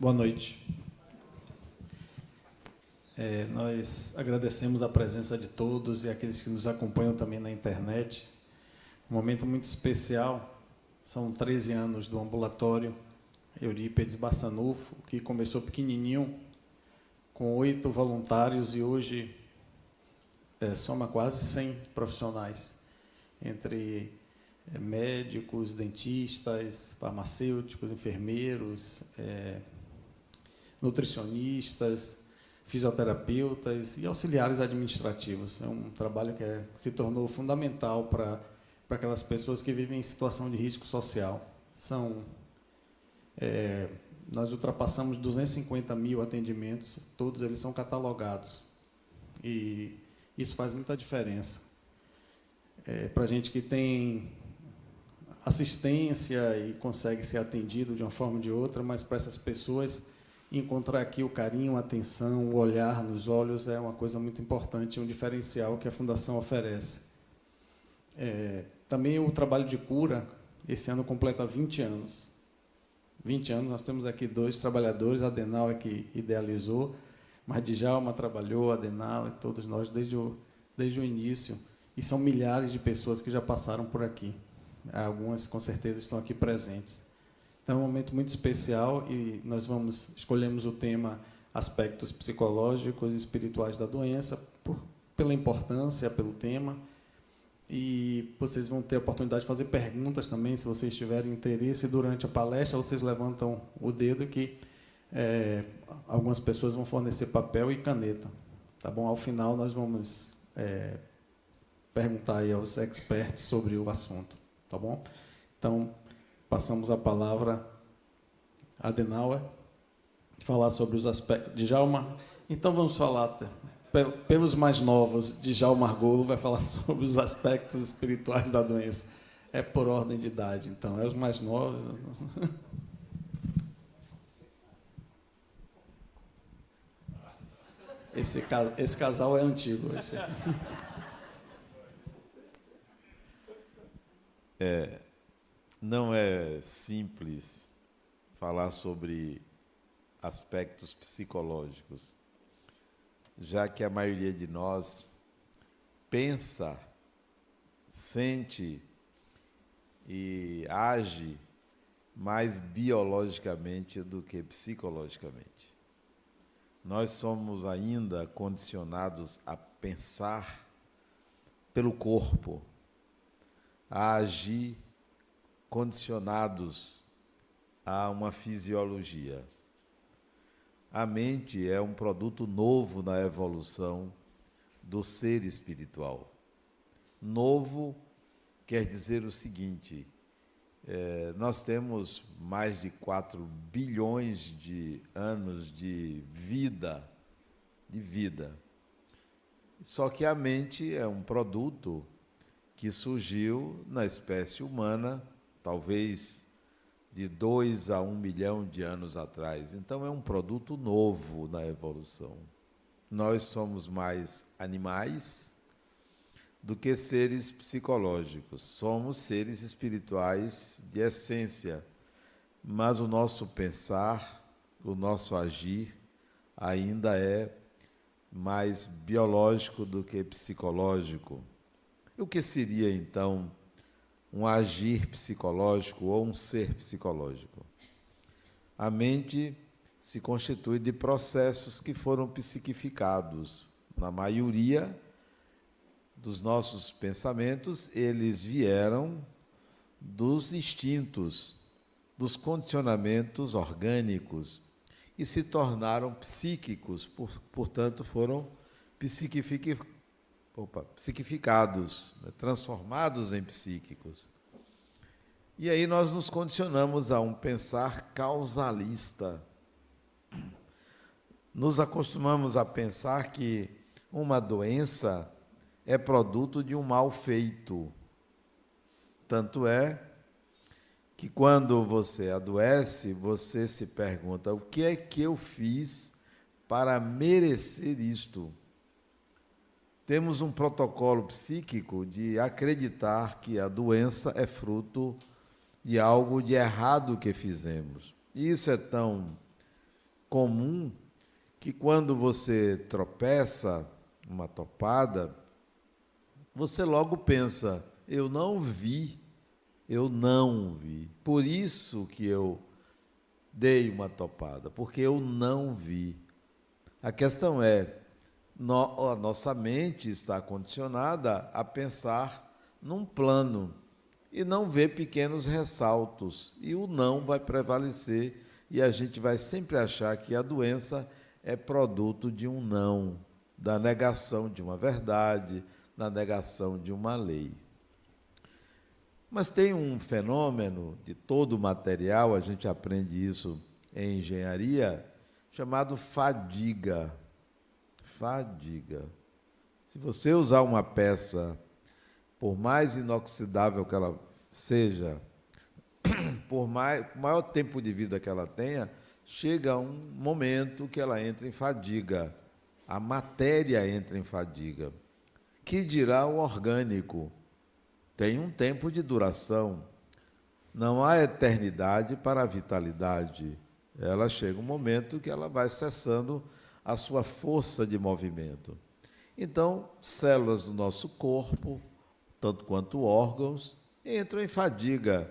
Boa noite. É, nós agradecemos a presença de todos e aqueles que nos acompanham também na internet. Um momento muito especial. São 13 anos do ambulatório Eurípedes Bassanufo, que começou pequenininho, com oito voluntários e hoje é, soma quase 100 profissionais, entre é, médicos, dentistas, farmacêuticos, enfermeiros, é, nutricionistas, fisioterapeutas e auxiliares administrativos. É um trabalho que é, se tornou fundamental para, aquelas pessoas que vivem em situação de risco social. São, é, nós ultrapassamos 250 mil atendimentos, todos eles são catalogados. E isso faz muita diferença. É, para gente que tem assistência e consegue ser atendido de uma forma ou de outra, mas para essas pessoas encontrar aqui o carinho, a atenção, o olhar nos olhos é uma coisa muito importante, um diferencial que a Fundação oferece. É, também o trabalho de cura, esse ano completa 20 anos. 20 anos, nós temos aqui dois trabalhadores, Adenal é que idealizou, mas Djalma trabalhou, Adenal e todos nós desde o, desde o início. E são milhares de pessoas que já passaram por aqui. Algumas, com certeza, estão aqui presentes. Então, é um momento muito especial e nós vamos escolhemos o tema aspectos psicológicos e espirituais da doença por, pela importância, pelo tema. E vocês vão ter a oportunidade de fazer perguntas também, se vocês tiverem interesse. Durante a palestra, vocês levantam o dedo que é, algumas pessoas vão fornecer papel e caneta. Tá bom? Ao final, nós vamos é, perguntar aí aos experts sobre o assunto. Tá bom? Então, passamos a palavra a Adenauer, falar sobre os aspectos. de Djalma, então vamos falar, pelos mais novos, Djalma Argolo vai falar sobre os aspectos espirituais da doença. É por ordem de idade, então, é os mais novos. Esse, esse casal é antigo. Esse. É, não é simples falar sobre aspectos psicológicos, já que a maioria de nós pensa, sente e age mais biologicamente do que psicologicamente. Nós somos ainda condicionados a pensar pelo corpo, a agir condicionados a uma fisiologia. A mente é um produto novo na evolução do ser espiritual. Novo quer dizer o seguinte: é, nós temos mais de 4 bilhões de anos de vida, de vida. Só que a mente é um produto que surgiu na espécie humana talvez de 2 a 1 um milhão de anos atrás. Então é um produto novo na evolução. Nós somos mais animais do que seres psicológicos. Somos seres espirituais de essência, mas o nosso pensar, o nosso agir ainda é mais biológico do que psicológico. O que seria então um agir psicológico ou um ser psicológico. A mente se constitui de processos que foram psiquificados. Na maioria dos nossos pensamentos, eles vieram dos instintos, dos condicionamentos orgânicos e se tornaram psíquicos, portanto, foram psiquificados opa, psiquificados, né, transformados em psíquicos. E aí nós nos condicionamos a um pensar causalista. Nos acostumamos a pensar que uma doença é produto de um mal feito. Tanto é que quando você adoece, você se pergunta: o que é que eu fiz para merecer isto? Temos um protocolo psíquico de acreditar que a doença é fruto de algo de errado que fizemos. E isso é tão comum que quando você tropeça, uma topada, você logo pensa: eu não vi, eu não vi. Por isso que eu dei uma topada, porque eu não vi. A questão é, a nossa mente está condicionada a pensar num plano e não ver pequenos ressaltos, e o não vai prevalecer e a gente vai sempre achar que a doença é produto de um não, da negação de uma verdade, da negação de uma lei. Mas tem um fenômeno de todo o material, a gente aprende isso em engenharia, chamado fadiga. Fadiga. Se você usar uma peça, por mais inoxidável que ela seja, por mais, maior tempo de vida que ela tenha, chega um momento que ela entra em fadiga. A matéria entra em fadiga. Que dirá o orgânico? Tem um tempo de duração. Não há eternidade para a vitalidade. Ela chega um momento que ela vai cessando a sua força de movimento. Então, células do nosso corpo, tanto quanto órgãos, entram em fadiga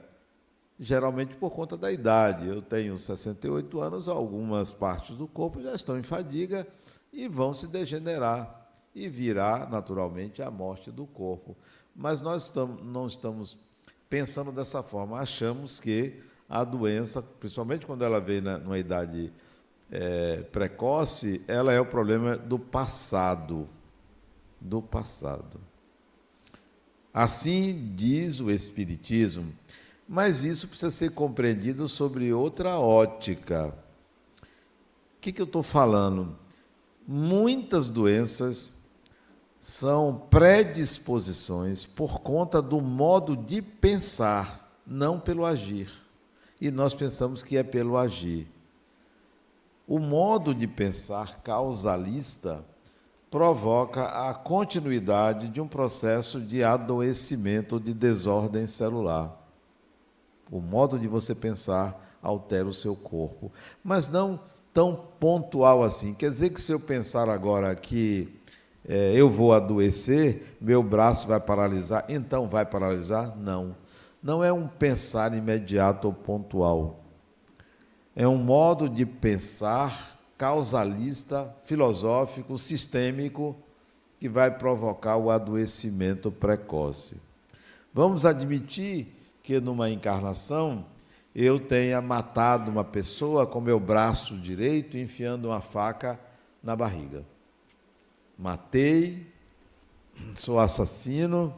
geralmente por conta da idade. Eu tenho 68 anos, algumas partes do corpo já estão em fadiga e vão se degenerar e virá naturalmente a morte do corpo. Mas nós estamos, não estamos pensando dessa forma, achamos que a doença, principalmente quando ela vem na, numa idade é, precoce, ela é o problema do passado. Do passado. Assim diz o Espiritismo. Mas isso precisa ser compreendido sobre outra ótica. O que, que eu estou falando? Muitas doenças são predisposições por conta do modo de pensar, não pelo agir. E nós pensamos que é pelo agir. O modo de pensar causalista provoca a continuidade de um processo de adoecimento de desordem celular. O modo de você pensar altera o seu corpo. Mas não tão pontual assim. Quer dizer que se eu pensar agora que é, eu vou adoecer, meu braço vai paralisar, então vai paralisar? Não. Não é um pensar imediato ou pontual. É um modo de pensar causalista, filosófico, sistêmico, que vai provocar o adoecimento precoce. Vamos admitir que numa encarnação eu tenha matado uma pessoa com meu braço direito enfiando uma faca na barriga. Matei, sou assassino.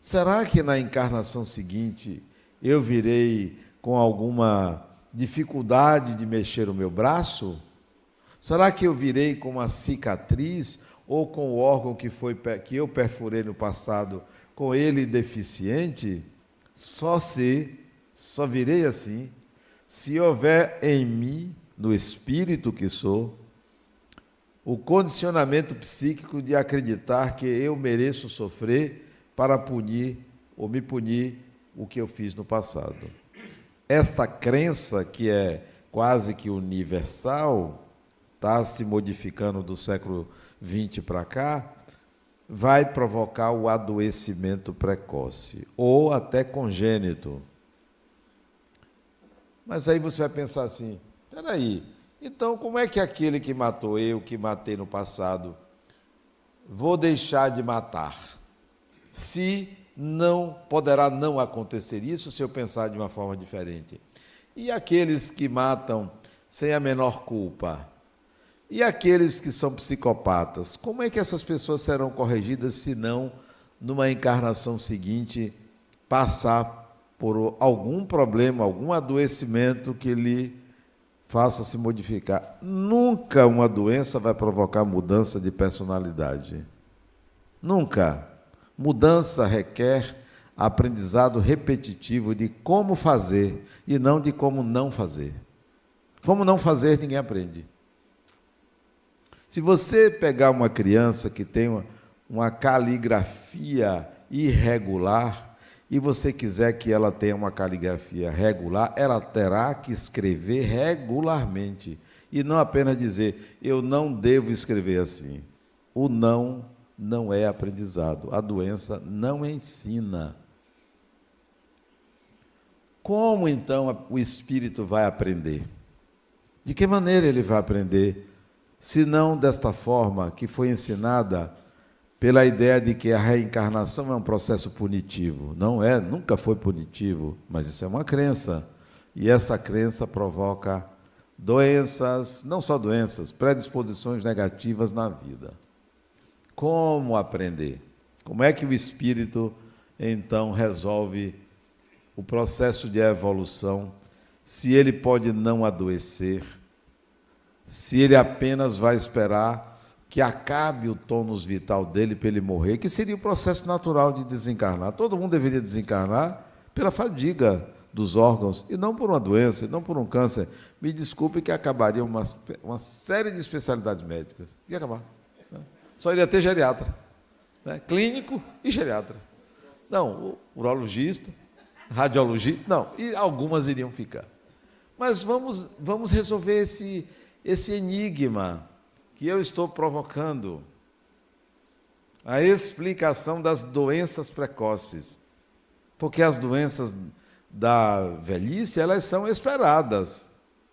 Será que na encarnação seguinte eu virei com alguma dificuldade de mexer o meu braço? Será que eu virei com uma cicatriz ou com o órgão que foi que eu perfurei no passado com ele deficiente? Só se, só virei assim, se houver em mim, no espírito que sou, o condicionamento psíquico de acreditar que eu mereço sofrer para punir ou me punir o que eu fiz no passado. Esta crença, que é quase que universal, está se modificando do século XX para cá, vai provocar o adoecimento precoce ou até congênito. Mas aí você vai pensar assim: peraí, então como é que aquele que matou eu, que matei no passado, vou deixar de matar? Se não poderá não acontecer isso se eu pensar de uma forma diferente. E aqueles que matam sem a menor culpa? E aqueles que são psicopatas, como é que essas pessoas serão corrigidas se não numa encarnação seguinte passar por algum problema, algum adoecimento que lhe faça se modificar? Nunca uma doença vai provocar mudança de personalidade. Nunca. Mudança requer aprendizado repetitivo de como fazer e não de como não fazer. Como não fazer, ninguém aprende. Se você pegar uma criança que tem uma, uma caligrafia irregular e você quiser que ela tenha uma caligrafia regular, ela terá que escrever regularmente. e não apenas dizer, eu não devo escrever assim. O não não é aprendizado. A doença não ensina. Como então o espírito vai aprender? De que maneira ele vai aprender? Se não desta forma que foi ensinada pela ideia de que a reencarnação é um processo punitivo. Não é, nunca foi punitivo, mas isso é uma crença. E essa crença provoca doenças, não só doenças, predisposições negativas na vida. Como aprender? Como é que o espírito então resolve o processo de evolução se ele pode não adoecer? Se ele apenas vai esperar que acabe o tônus vital dele para ele morrer, que seria o processo natural de desencarnar. Todo mundo deveria desencarnar pela fadiga dos órgãos e não por uma doença, e não por um câncer. Me desculpe que acabaria uma, uma série de especialidades médicas. Ia acabar. Só iria ter geriatra, né? clínico e geriatra. Não, urologista, radiologista, não, e algumas iriam ficar. Mas vamos, vamos resolver esse, esse enigma que eu estou provocando a explicação das doenças precoces. Porque as doenças da velhice, elas são esperadas,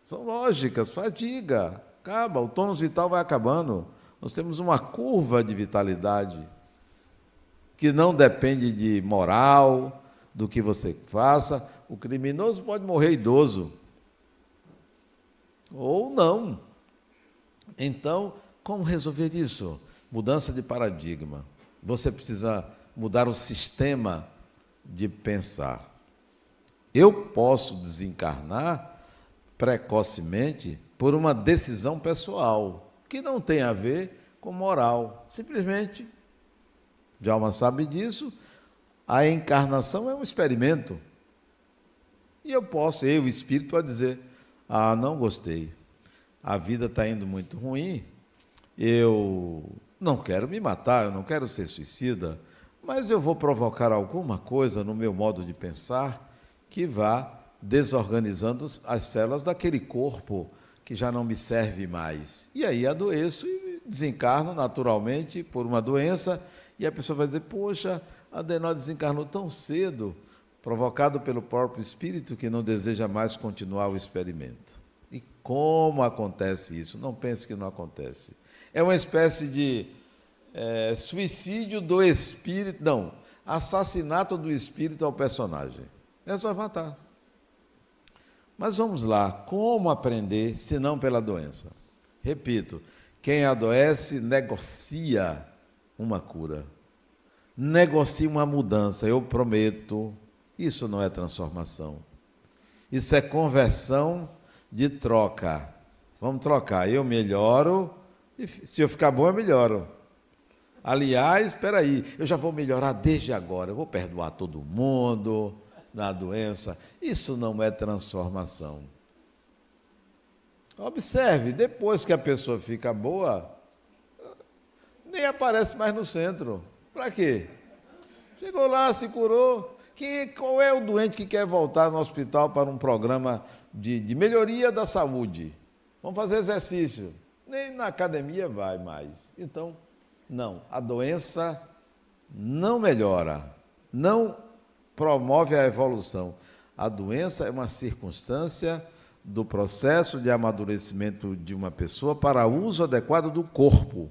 são lógicas, fadiga, acaba, o tônus vital vai acabando. Nós temos uma curva de vitalidade que não depende de moral, do que você faça. O criminoso pode morrer idoso. Ou não. Então, como resolver isso? Mudança de paradigma. Você precisa mudar o sistema de pensar. Eu posso desencarnar precocemente por uma decisão pessoal, que não tem a ver com moral. Simplesmente, Djalma sabe disso, a encarnação é um experimento. E eu posso, eu, espírito, a dizer: ah, não gostei a vida está indo muito ruim, eu não quero me matar, eu não quero ser suicida, mas eu vou provocar alguma coisa no meu modo de pensar que vá desorganizando as células daquele corpo que já não me serve mais. E aí adoeço e desencarno naturalmente por uma doença, e a pessoa vai dizer: Poxa, Adenó desencarnou tão cedo, provocado pelo próprio espírito que não deseja mais continuar o experimento. Como acontece isso? Não pense que não acontece. É uma espécie de é, suicídio do espírito, não, assassinato do espírito ao personagem. É só matar. Mas vamos lá, como aprender se não pela doença? Repito, quem adoece negocia uma cura, negocia uma mudança. Eu prometo, isso não é transformação. Isso é conversão de troca. Vamos trocar. Eu melhoro, e se eu ficar bom, eu melhoro. Aliás, espera aí, eu já vou melhorar desde agora. Eu vou perdoar todo mundo na doença. Isso não é transformação. Observe, depois que a pessoa fica boa, nem aparece mais no centro. Para quê? Chegou lá, se curou. Quem, qual é o doente que quer voltar no hospital para um programa de, de melhoria da saúde. Vamos fazer exercício. Nem na academia vai mais. Então, não, a doença não melhora, não promove a evolução. A doença é uma circunstância do processo de amadurecimento de uma pessoa para uso adequado do corpo,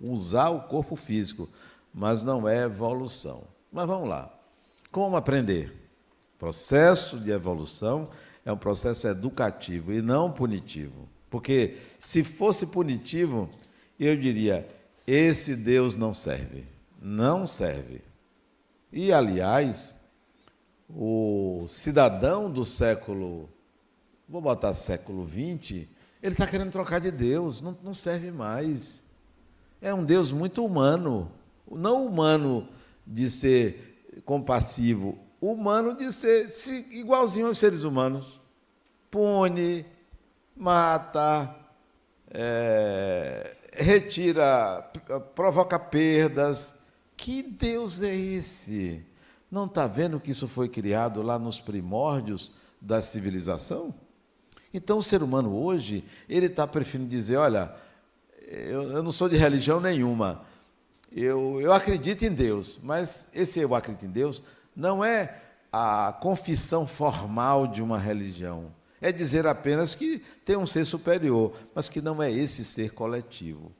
usar o corpo físico, mas não é evolução. Mas vamos lá. Como aprender? Processo de evolução é um processo educativo e não punitivo. Porque se fosse punitivo, eu diria: esse Deus não serve. Não serve. E, aliás, o cidadão do século, vou botar século XX, ele está querendo trocar de Deus, não, não serve mais. É um Deus muito humano. Não humano de ser compassivo, humano de ser igualzinho aos seres humanos. Pune, mata, é, retira, provoca perdas. Que Deus é esse? Não está vendo que isso foi criado lá nos primórdios da civilização? Então, o ser humano hoje, ele está preferindo dizer: olha, eu, eu, não sou de religião nenhuma, eu, eu acredito em Deus, mas esse eu acredito em Deus não é a confissão formal de uma religião. É dizer apenas que tem um ser superior, mas que não é esse ser coletivo.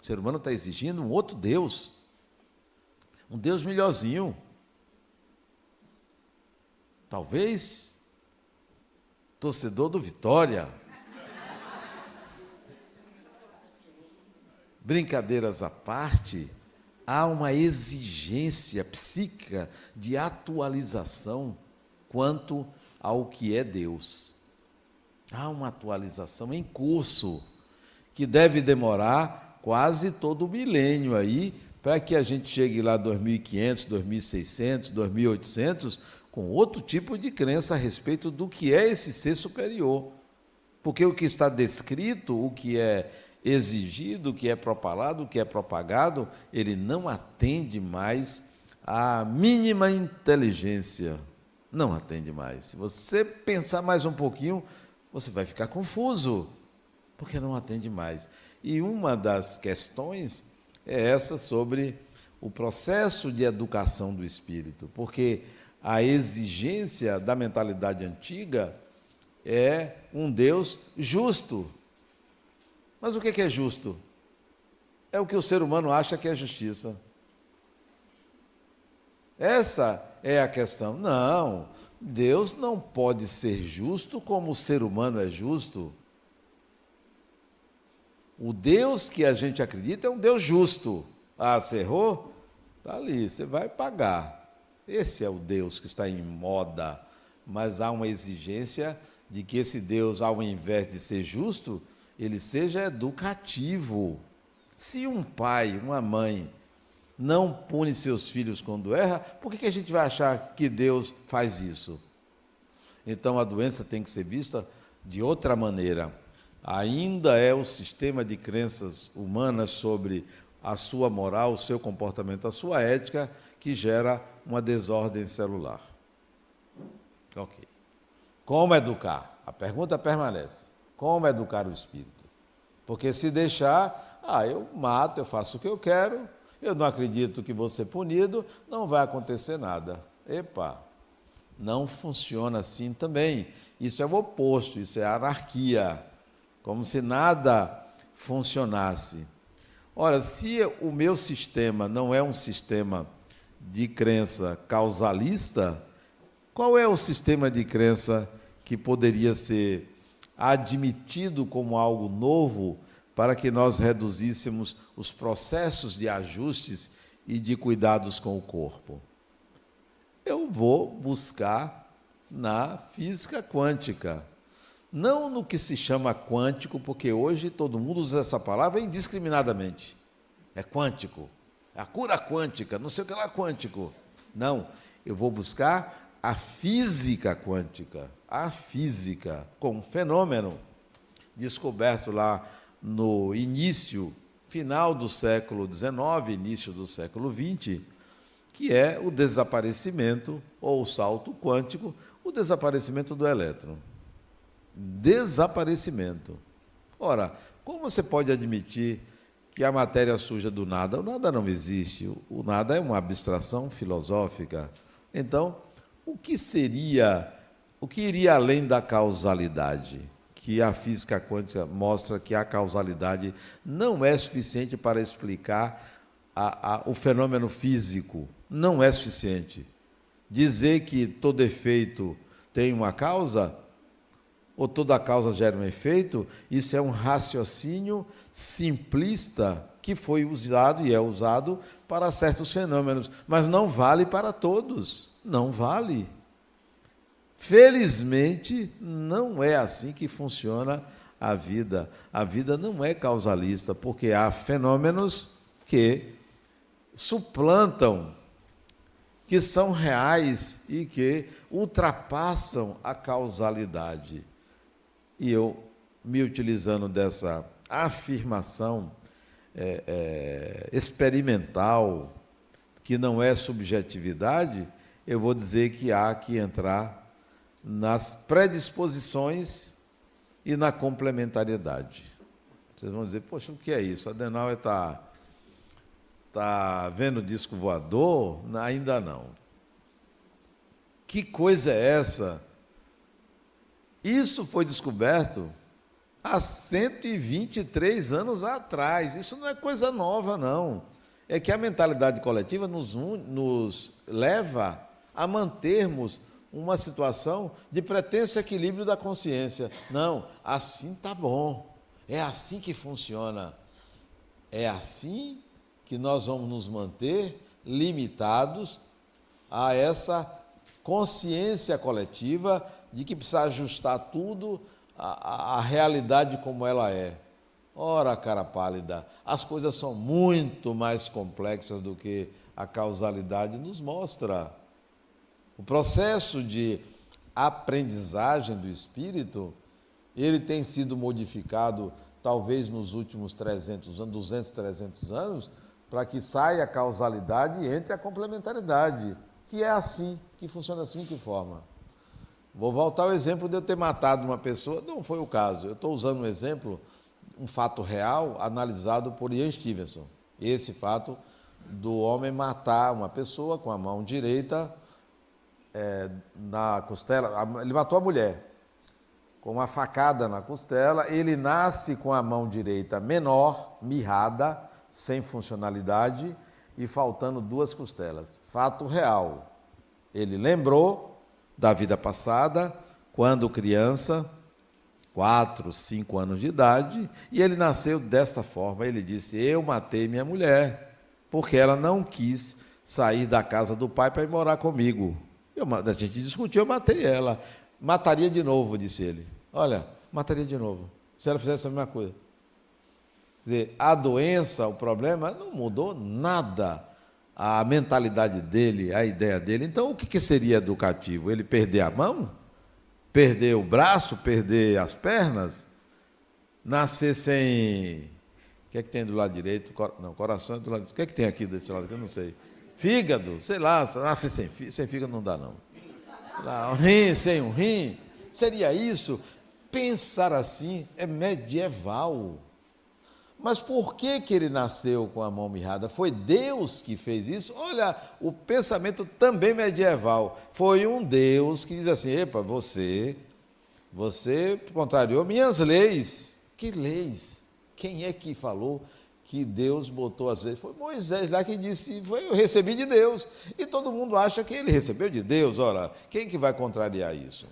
O ser humano está exigindo um outro Deus, um Deus melhorzinho. Talvez torcedor do Vitória. Brincadeiras à parte, há uma exigência psíquica de atualização quanto ao que é Deus. Há uma atualização em curso que deve demorar quase todo o milênio aí para que a gente chegue lá 2500, 2600, 2800 com outro tipo de crença a respeito do que é esse ser superior. Porque o que está descrito, o que é exigido, o que é propalado, o que é propagado, ele não atende mais à mínima inteligência. Não atende mais. Se você pensar mais um pouquinho, você vai ficar confuso, porque não atende mais. E uma das questões é essa sobre o processo de educação do espírito, porque a exigência da mentalidade antiga é um Deus justo. Mas o que é justo? É o que o ser humano acha que é justiça. Essa é a questão. Não, Deus não pode ser justo como o ser humano é justo. O Deus que a gente acredita é um Deus justo. Ah, você errou? Está ali, você vai pagar. Esse é o Deus que está em moda, mas há uma exigência de que esse Deus, ao invés de ser justo, ele seja educativo. Se um pai, uma mãe, não pune seus filhos quando erra, por que, que a gente vai achar que Deus faz isso? Então a doença tem que ser vista de outra maneira. Ainda é o sistema de crenças humanas sobre a sua moral, o seu comportamento, a sua ética, que gera uma desordem celular. Ok. Como educar? A pergunta permanece. Como educar o espírito? Porque se deixar, ah, eu mato, eu faço o que eu quero, eu não acredito que vou ser punido, não vai acontecer nada. Epa, não funciona assim também. Isso é o oposto, isso é anarquia. Como se nada funcionasse. Ora, se o meu sistema não é um sistema de crença causalista, qual é o sistema de crença que poderia ser admitido como algo novo para que nós reduzíssemos os processos de ajustes e de cuidados com o corpo? Eu vou buscar na física quântica. Não no que se chama quântico, porque hoje todo mundo usa essa palavra indiscriminadamente. É quântico a cura quântica, não sei o que lá quântico. Não, eu vou buscar a física quântica, a física, com um fenômeno descoberto lá no início, final do século XIX, início do século XX, que é o desaparecimento, ou o salto quântico, o desaparecimento do elétron. Desaparecimento. Ora, como você pode admitir que a matéria surja do nada. O nada não existe, o nada é uma abstração filosófica. Então, o que seria, o que iria além da causalidade? Que a física quântica mostra que a causalidade não é suficiente para explicar a, a, o fenômeno físico, não é suficiente. Dizer que todo efeito tem uma causa, ou toda causa gera um efeito, isso é um raciocínio simplista que foi usado e é usado para certos fenômenos, mas não vale para todos. Não vale. Felizmente, não é assim que funciona a vida. A vida não é causalista, porque há fenômenos que suplantam, que são reais e que ultrapassam a causalidade. E eu, me utilizando dessa afirmação é, é, experimental, que não é subjetividade, eu vou dizer que há que entrar nas predisposições e na complementariedade. Vocês vão dizer, poxa, o que é isso? Adenauer está tá vendo disco voador? Ainda não. Que coisa é essa? Isso foi descoberto há 123 anos atrás. Isso não é coisa nova, não. É que a mentalidade coletiva nos, nos leva a mantermos uma situação de pretenso equilíbrio da consciência. Não, assim tá bom. É assim que funciona. É assim que nós vamos nos manter limitados a essa consciência coletiva de que precisa ajustar tudo à, à realidade como ela é. Ora, cara pálida, as coisas são muito mais complexas do que a causalidade nos mostra. O processo de aprendizagem do espírito, ele tem sido modificado talvez nos últimos 300 anos, 200, 300 anos, para que saia a causalidade e entre a complementaridade, que é assim, que funciona assim, que forma. Vou voltar ao exemplo de eu ter matado uma pessoa, não foi o caso. Eu estou usando um exemplo, um fato real, analisado por Ian Stevenson. Esse fato do homem matar uma pessoa com a mão direita é, na costela, ele matou a mulher com uma facada na costela, ele nasce com a mão direita menor, mirrada, sem funcionalidade e faltando duas costelas. Fato real. Ele lembrou da vida passada, quando criança, quatro, cinco anos de idade, e ele nasceu desta forma. Ele disse: Eu matei minha mulher, porque ela não quis sair da casa do pai para ir morar comigo. Eu, a gente discutiu, eu matei ela. Mataria de novo, disse ele. Olha, mataria de novo. Se ela fizesse a mesma coisa. Quer dizer, a doença, o problema, não mudou nada. A mentalidade dele, a ideia dele. Então, o que, que seria educativo? Ele perder a mão? Perder o braço? Perder as pernas? Nascer sem. O que é que tem do lado direito? Não, coração é do lado direito. O que é que tem aqui desse lado? Eu não sei. Fígado, sei lá, nascer sem, sem fígado não dá não. Lá, um rim, sem um rim, seria isso? Pensar assim é medieval. Mas por que, que ele nasceu com a mão mirrada? Foi Deus que fez isso? Olha, o pensamento também medieval. Foi um Deus que diz assim: epa, você, você contrariou minhas leis. Que leis? Quem é que falou? que Deus botou às vezes. Foi Moisés lá que disse, foi, eu recebi de Deus. E todo mundo acha que ele recebeu de Deus. Ora, quem que vai contrariar isso?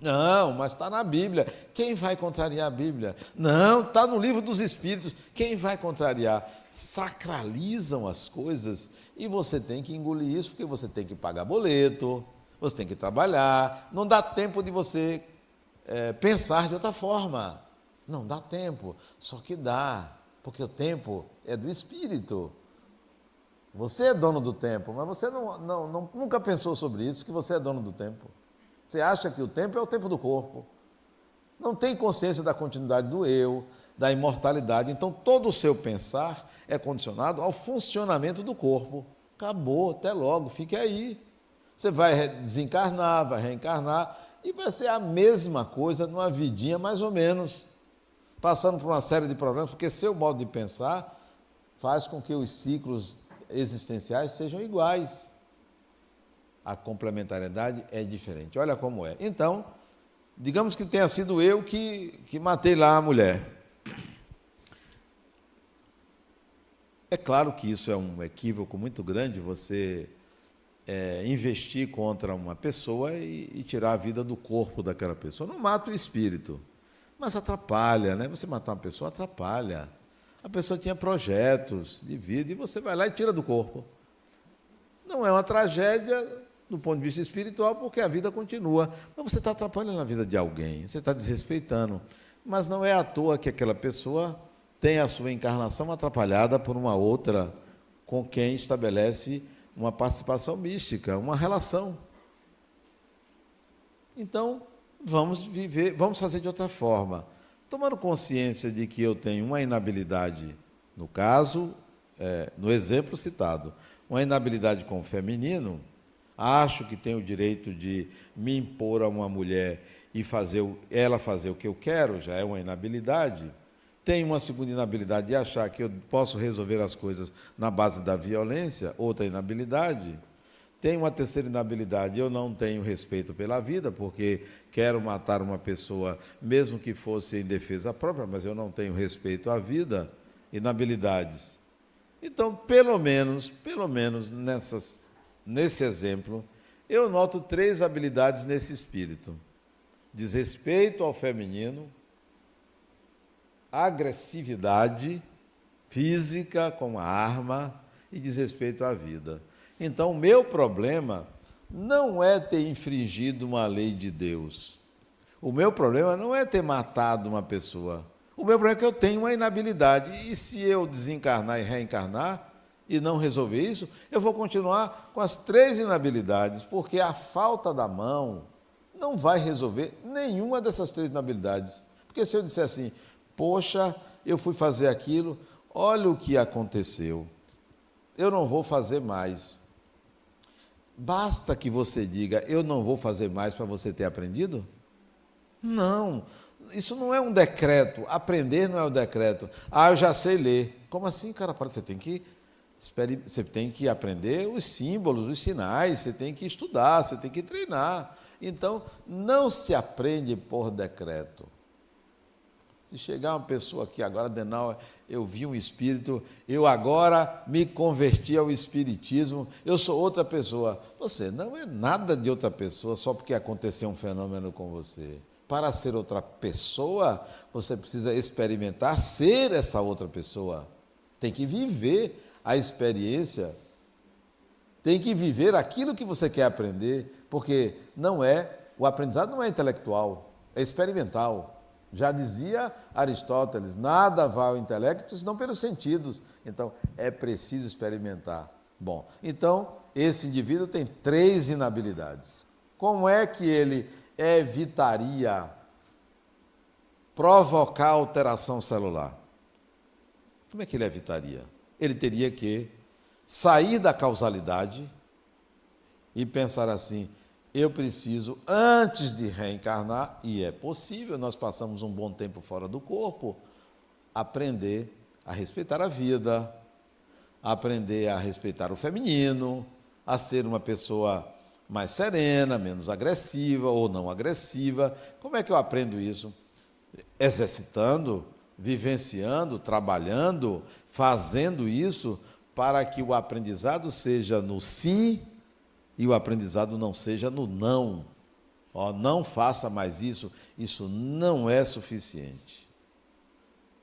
Não, mas está na Bíblia. Quem vai contrariar a Bíblia? Não, está no livro dos Espíritos. Quem vai contrariar? Sacralizam as coisas e você tem que engolir isso porque você tem que pagar boleto, você tem que trabalhar. Não dá tempo de você é, pensar de outra forma. Não dá tempo, só que dá, porque o tempo é do espírito. Você é dono do tempo, mas você não, não, não, nunca pensou sobre isso, que você é dono do tempo. Você acha que o tempo é o tempo do corpo. Não tem consciência da continuidade do eu, da imortalidade. Então, todo o seu pensar é condicionado ao funcionamento do corpo. Acabou, até logo, fique aí. Você vai desencarnar, vai reencarnar, e vai ser a mesma coisa numa vidinha mais ou menos passando por uma série de problemas, porque seu modo de pensar faz com que os ciclos existenciais sejam iguais. A complementariedade é diferente. Olha como é. Então, digamos que tenha sido eu que, que matei lá a mulher. É claro que isso é um equívoco muito grande, você é, investir contra uma pessoa e, e tirar a vida do corpo daquela pessoa. Não mata o espírito. Mas atrapalha, né? Você matar uma pessoa atrapalha. A pessoa tinha projetos de vida e você vai lá e tira do corpo. Não é uma tragédia do ponto de vista espiritual, porque a vida continua. Mas você está atrapalhando a vida de alguém, você está desrespeitando. Mas não é à toa que aquela pessoa tem a sua encarnação atrapalhada por uma outra com quem estabelece uma participação mística, uma relação. Então, vamos viver, vamos fazer de outra forma. Tomando consciência de que eu tenho uma inabilidade, no caso, é, no exemplo citado, uma inabilidade com o feminino, acho que tenho o direito de me impor a uma mulher e fazer ela fazer o que eu quero, já é uma inabilidade. Tem uma segunda inabilidade de achar que eu posso resolver as coisas na base da violência, outra inabilidade. Tem uma terceira inabilidade, eu não tenho respeito pela vida, porque quero matar uma pessoa, mesmo que fosse em defesa própria, mas eu não tenho respeito à vida, inabilidades. Então, pelo menos, pelo menos nessas, nesse exemplo, eu noto três habilidades nesse espírito: desrespeito ao feminino, agressividade física com a arma e desrespeito à vida. Então, o meu problema não é ter infringido uma lei de Deus. O meu problema não é ter matado uma pessoa. O meu problema é que eu tenho uma inabilidade. E se eu desencarnar e reencarnar e não resolver isso, eu vou continuar com as três inabilidades, porque a falta da mão não vai resolver nenhuma dessas três inabilidades. Porque se eu disser assim, poxa, eu fui fazer aquilo, olha o que aconteceu, eu não vou fazer mais. Basta que você diga, eu não vou fazer mais para você ter aprendido? Não, isso não é um decreto. Aprender não é o decreto. Ah, eu já sei ler. Como assim, cara? Você tem que você tem que aprender os símbolos, os sinais, você tem que estudar, você tem que treinar. Então, não se aprende por decreto. Se chegar uma pessoa aqui agora, Denal, eu vi um espírito, eu agora me converti ao espiritismo, eu sou outra pessoa. Você não é nada de outra pessoa só porque aconteceu um fenômeno com você. Para ser outra pessoa, você precisa experimentar ser essa outra pessoa. Tem que viver a experiência. Tem que viver aquilo que você quer aprender, porque não é, o aprendizado não é intelectual, é experimental. Já dizia Aristóteles: nada vai ao intelecto senão pelos sentidos. Então, é preciso experimentar. Bom, então, esse indivíduo tem três inabilidades. Como é que ele evitaria provocar alteração celular? Como é que ele evitaria? Ele teria que sair da causalidade e pensar assim: eu preciso, antes de reencarnar, e é possível, nós passamos um bom tempo fora do corpo, aprender a respeitar a vida, aprender a respeitar o feminino, a ser uma pessoa mais serena, menos agressiva ou não agressiva. Como é que eu aprendo isso? Exercitando, vivenciando, trabalhando, fazendo isso para que o aprendizado seja no sim e o aprendizado não seja no não. Não faça mais isso, isso não é suficiente.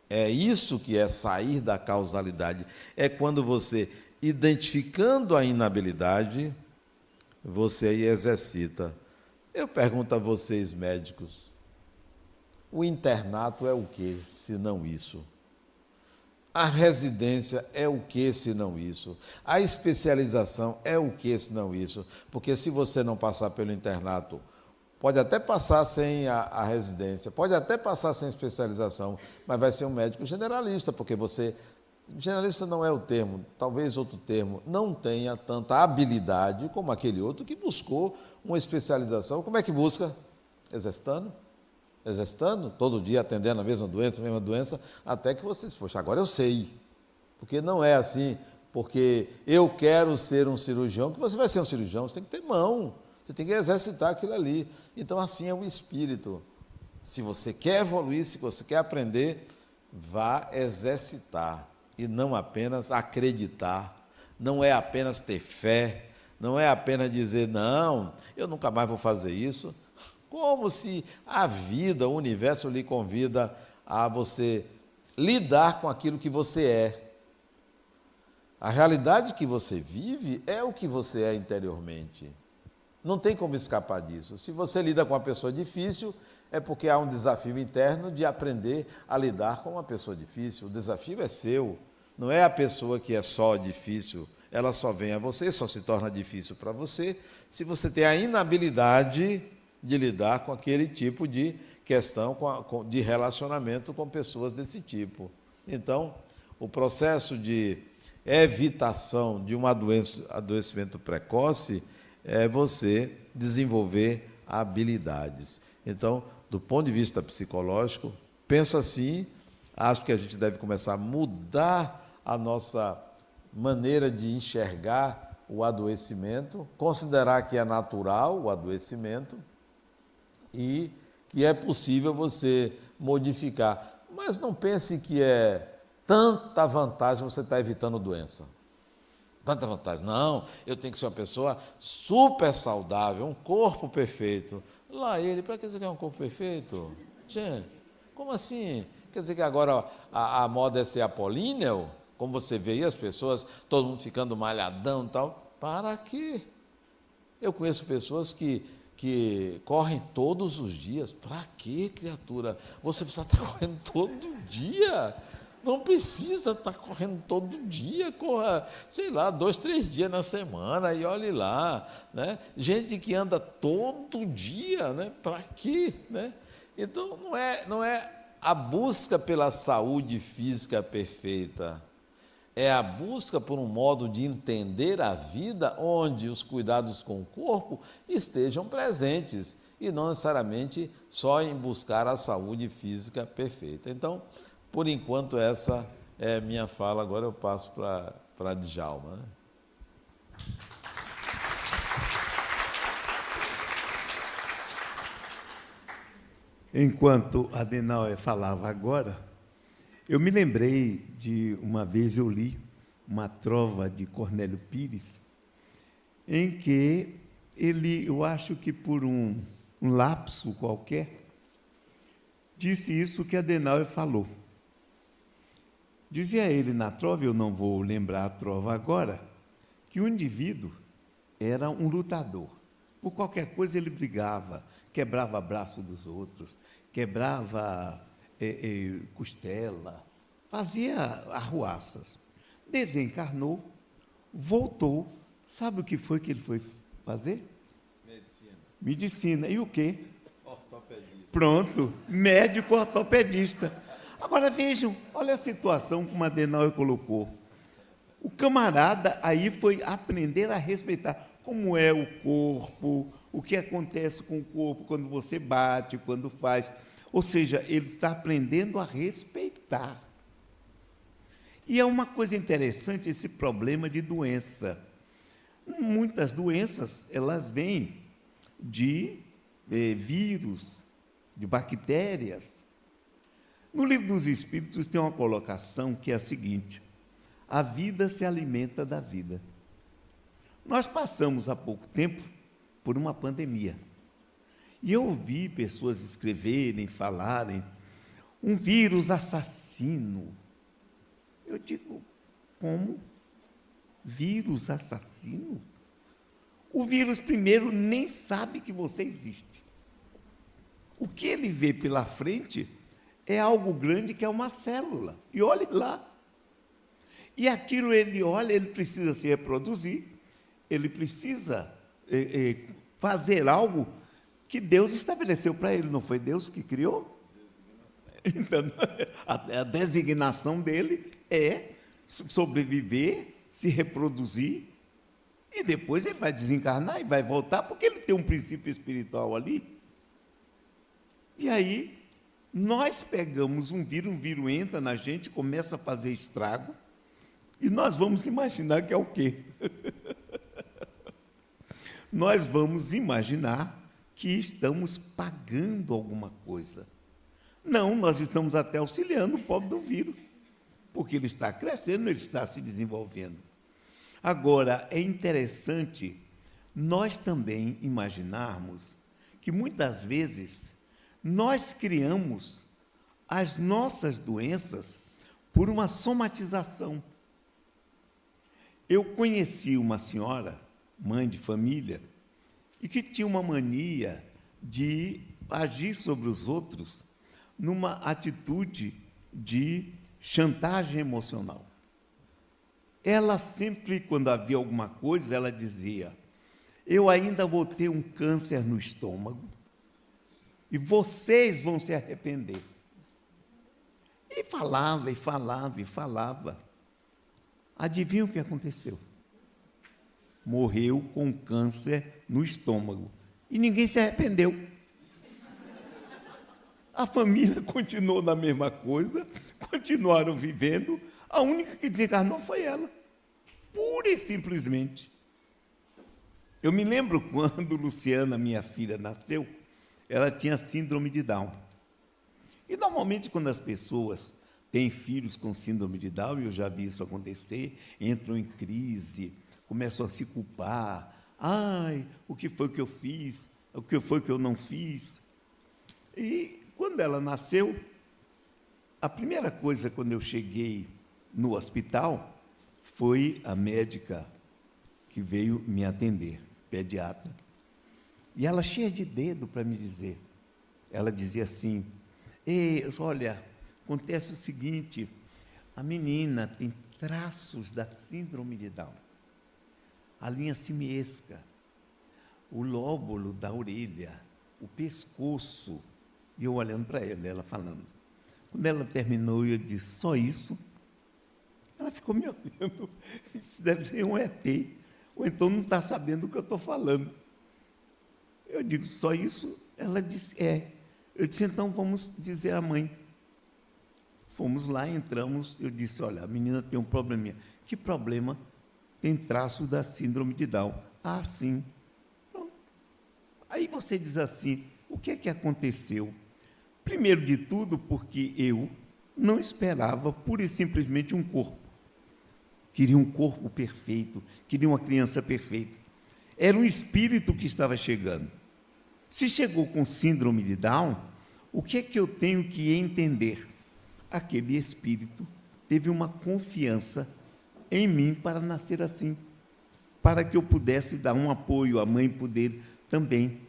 É isso que é sair da causalidade. É quando você, identificando a inabilidade, você aí exercita. Eu pergunto a vocês, médicos, o internato é o que, se não isso? A residência é o que se não isso? A especialização é o que se não isso? Porque se você não passar pelo internato, pode até passar sem a, a, residência, pode até passar sem especialização, mas vai ser um médico generalista, porque você. Generalista não é o termo, talvez outro termo, não tenha tanta habilidade como aquele outro que buscou uma especialização. Como é que busca? Exercitando exercitando, todo dia atendendo a mesma doença, a mesma doença, até que você diz, poxa, agora eu sei. Porque não é assim, porque eu quero ser um cirurgião, que você vai ser um cirurgião, você tem que ter mão, você tem que exercitar aquilo ali. Então, assim é o espírito. Se você quer evoluir, se você quer aprender, vá exercitar e não apenas acreditar. Não é apenas ter fé, não é apenas dizer, não, eu nunca mais vou fazer isso. Como se a vida, o universo lhe convida a você lidar com aquilo que você é. A realidade que você vive é o que você é interiormente. Não tem como escapar disso. Se você lida com uma pessoa difícil, é porque há um desafio interno de aprender a lidar com uma pessoa difícil. O desafio é seu, não é a pessoa que é só difícil. Ela só vem a você, só se torna difícil para você se você tem a inabilidade de lidar com aquele tipo de questão de relacionamento com pessoas desse tipo. Então, o processo de evitação de um adoecimento precoce é você desenvolver habilidades. Então, do ponto de vista psicológico, penso assim, acho que a gente deve começar a mudar a nossa maneira de enxergar o adoecimento, considerar que é natural o adoecimento e que é possível você modificar. Mas não pense que é tanta vantagem você estar tá evitando doença. Tanta vantagem. Não, eu tenho que ser uma pessoa super saudável, um corpo perfeito. Lá ele, para que você quer um corpo perfeito? Gente, como assim? Quer dizer que agora a, a moda é ser apolíneo? Como você vê aí as pessoas, todo mundo ficando malhadão e tal. Para quê? Eu conheço pessoas que que correm todos os dias. Para quê, criatura? Você precisa estar correndo todo dia. Não precisa estar correndo todo dia, corra, sei lá, dois, três dias na semana e olhe lá. Né? Gente que anda todo dia, né? para quê? Né? Então, não é, não é a busca pela saúde física perfeita é a busca por um modo de entender a vida onde os cuidados com o corpo estejam presentes e não necessariamente só em buscar a saúde física perfeita. Então, por enquanto, essa é minha fala. Agora eu passo para a Djalma. Né? Enquanto Adenauer falava agora, eu me lembrei de uma vez eu li uma trova de Cornélio Pires, em que ele, eu acho que por um, um lapso qualquer, disse isso que Adenauer falou. Dizia ele na trova, eu não vou lembrar a trova agora, que o indivíduo era um lutador. Por qualquer coisa ele brigava, quebrava braço dos outros, quebrava é, é, costela, fazia arruaças. Desencarnou, voltou. Sabe o que foi que ele foi fazer? Medicina. Medicina. E o quê? Ortopedista. Pronto, médico ortopedista. Agora vejam, olha a situação como a Denauer colocou. O camarada aí foi aprender a respeitar como é o corpo, o que acontece com o corpo quando você bate, quando faz. Ou seja, ele está aprendendo a respeitar. E é uma coisa interessante esse problema de doença. Muitas doenças, elas vêm de eh, vírus, de bactérias. No livro dos Espíritos tem uma colocação que é a seguinte: a vida se alimenta da vida. Nós passamos há pouco tempo por uma pandemia. E eu ouvi pessoas escreverem, falarem, um vírus assassino. Eu digo, como? Vírus assassino? O vírus, primeiro, nem sabe que você existe. O que ele vê pela frente é algo grande que é uma célula. E olhe lá. E aquilo ele olha, ele precisa se reproduzir, ele precisa é, é, fazer algo que Deus estabeleceu para ele, não foi Deus que criou? Então, a, a designação dele é sobreviver, se reproduzir, e depois ele vai desencarnar e vai voltar, porque ele tem um princípio espiritual ali. E aí, nós pegamos um vírus, um vírus entra na gente, começa a fazer estrago, e nós vamos imaginar que é o quê? nós vamos imaginar que estamos pagando alguma coisa. Não, nós estamos até auxiliando o pobre do vírus, porque ele está crescendo, ele está se desenvolvendo. Agora, é interessante nós também imaginarmos que muitas vezes nós criamos as nossas doenças por uma somatização. Eu conheci uma senhora, mãe de família, e que tinha uma mania de agir sobre os outros numa atitude de chantagem emocional. Ela sempre, quando havia alguma coisa, ela dizia: Eu ainda vou ter um câncer no estômago e vocês vão se arrepender. E falava, e falava, e falava. Adivinha o que aconteceu? Morreu com câncer no estômago. E ninguém se arrependeu. A família continuou na mesma coisa, continuaram vivendo. A única que desencarnou foi ela. Pura e simplesmente. Eu me lembro quando Luciana, minha filha, nasceu, ela tinha síndrome de Down. E normalmente, quando as pessoas têm filhos com síndrome de Down, eu já vi isso acontecer, entram em crise, começam a se culpar. Ai, o que foi que eu fiz? O que foi que eu não fiz? E quando ela nasceu, a primeira coisa quando eu cheguei no hospital foi a médica que veio me atender, pediatra. E ela cheia de dedo para me dizer. Ela dizia assim: Ei, olha, acontece o seguinte, a menina tem traços da síndrome de Down. A linha simiesca, o lóbulo da orelha, o pescoço. E eu olhando para ela, ela falando. Quando ela terminou, eu disse: Só isso? Ela ficou me olhando. Isso deve ser um ET. Ou então não está sabendo o que eu estou falando. Eu digo: Só isso? Ela disse: É. Eu disse: Então vamos dizer à mãe. Fomos lá, entramos. Eu disse: Olha, a menina tem um probleminha. Que problema? Tem traço da síndrome de Down. Ah, sim. Pronto. Aí você diz assim: o que é que aconteceu? Primeiro de tudo, porque eu não esperava pura e simplesmente um corpo. Queria um corpo perfeito, queria uma criança perfeita. Era um espírito que estava chegando. Se chegou com síndrome de Down, o que é que eu tenho que entender? Aquele espírito teve uma confiança em mim para nascer assim, para que eu pudesse dar um apoio, a mãe poder também.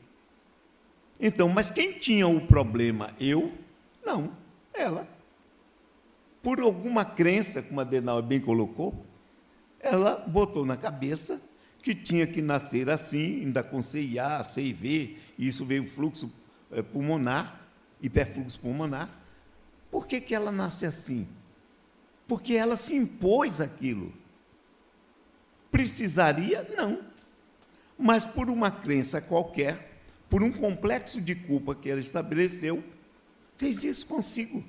Então, mas quem tinha o problema? Eu? Não, ela. Por alguma crença, como a Denal bem colocou, ela botou na cabeça que tinha que nascer assim, ainda com CIA, CIV, e isso veio fluxo eh, pulmonar, hiperfluxo pulmonar. Por que, que ela nasce assim? Porque ela se impôs aquilo. Precisaria? Não. Mas por uma crença qualquer, por um complexo de culpa que ela estabeleceu, fez isso consigo.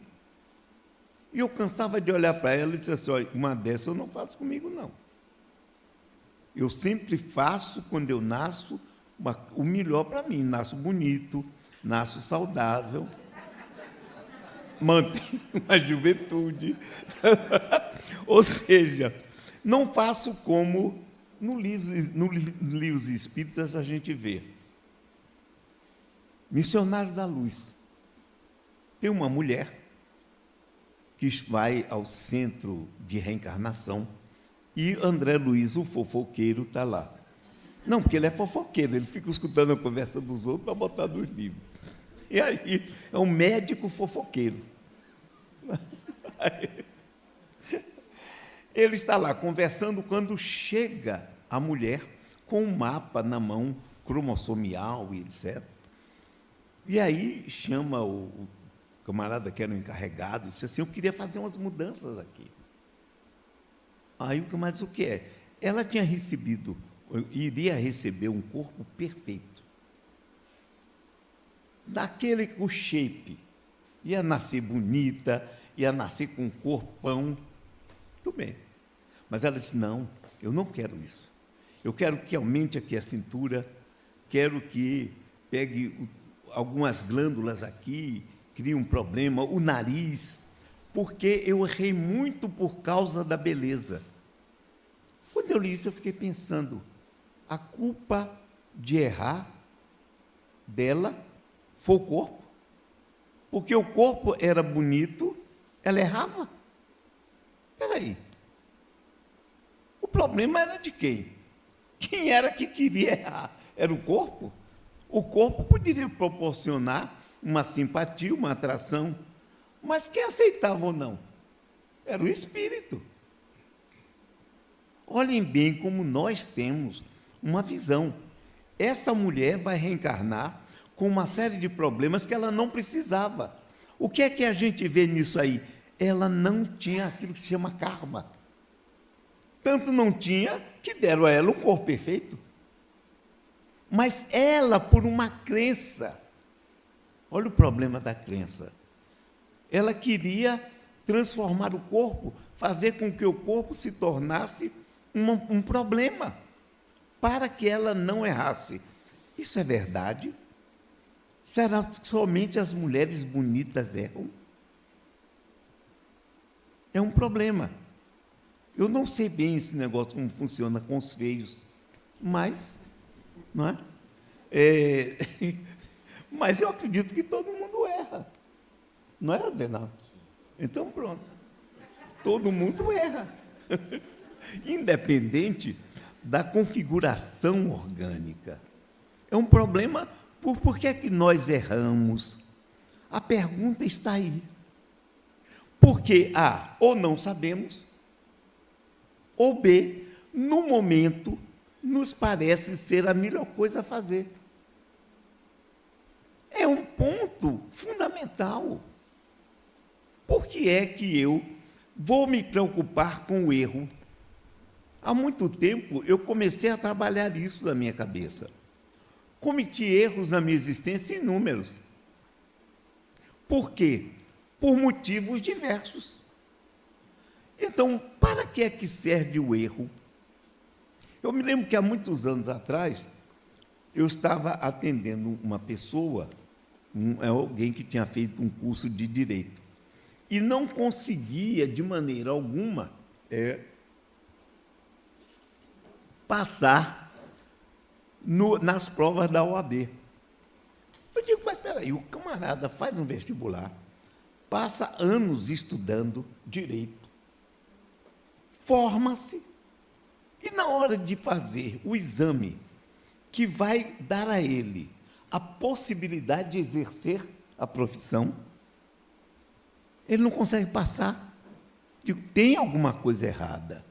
E eu cansava de olhar para ela e dizer assim: olha, uma dessa eu não faço comigo, não. Eu sempre faço, quando eu nasço, uma, o melhor para mim. Nasço bonito, nasço saudável, mantenho a juventude. Ou seja, não faço como no livro, no livros espíritas a gente vê. Missionário da Luz. Tem uma mulher que vai ao centro de reencarnação e André Luiz, o fofoqueiro, está lá. Não, porque ele é fofoqueiro, ele fica escutando a conversa dos outros para botar nos livros. E aí, é um médico fofoqueiro. Ele está lá conversando quando chega a mulher com um mapa na mão, cromossomial e etc. E aí chama o, camarada que era o encarregado e disse assim: Eu queria fazer umas mudanças aqui. Aí o camarada disse: O que é? Ela tinha recebido, iria receber um corpo perfeito. Daquele, o shape. Ia nascer bonita, ia nascer com um corpão. Tudo bem. Mas ela disse: Não, eu não quero isso. Eu quero que aumente aqui a cintura, quero que pegue algumas glândulas aqui, crie um problema, o nariz, porque eu errei muito por causa da beleza. Quando eu li isso, eu fiquei pensando, a culpa de errar dela foi o corpo. Porque o corpo era bonito, ela errava. Espera aí. O problema era de quem? Quem era que queria errar? Era o corpo? O corpo poderia proporcionar uma simpatia, uma atração, mas quem aceitava ou não? Era o espírito. Olhem bem como nós temos uma visão. Esta mulher vai reencarnar com uma série de problemas que ela não precisava. O que é que a gente vê nisso aí? Ela não tinha aquilo que se chama karma. Tanto não tinha que deram a ela um corpo perfeito. Mas ela, por uma crença, Olha o problema da crença. Ela queria transformar o corpo, fazer com que o corpo se tornasse um, um problema, para que ela não errasse. Isso é verdade? Será que somente as mulheres bonitas erram? É um problema. Eu não sei bem esse negócio como funciona com os feios, mas, não é? é mas eu acredito que todo mundo erra. Não é, Adenal? Então pronto. Todo mundo erra. Independente da configuração orgânica. É um problema por por que é que nós erramos? A pergunta está aí. Porque A, ou não sabemos, ou B, no momento, nos parece ser a melhor coisa a fazer. É um ponto fundamental. Por que é que eu vou me preocupar com o erro? Há muito tempo eu comecei a trabalhar isso na minha cabeça. Cometi erros na minha existência inúmeros. Por quê? Por motivos diversos. Então, para que é que serve o erro? Eu me lembro que há muitos anos atrás, eu estava atendendo uma pessoa, um, é alguém que tinha feito um curso de direito, e não conseguia, de maneira alguma, é, passar no, nas provas da OAB. Eu digo, mas espera aí, o camarada faz um vestibular, passa anos estudando direito, forma-se, e na hora de fazer o exame que vai dar a ele a possibilidade de exercer a profissão, ele não consegue passar. Digo, tem alguma coisa errada.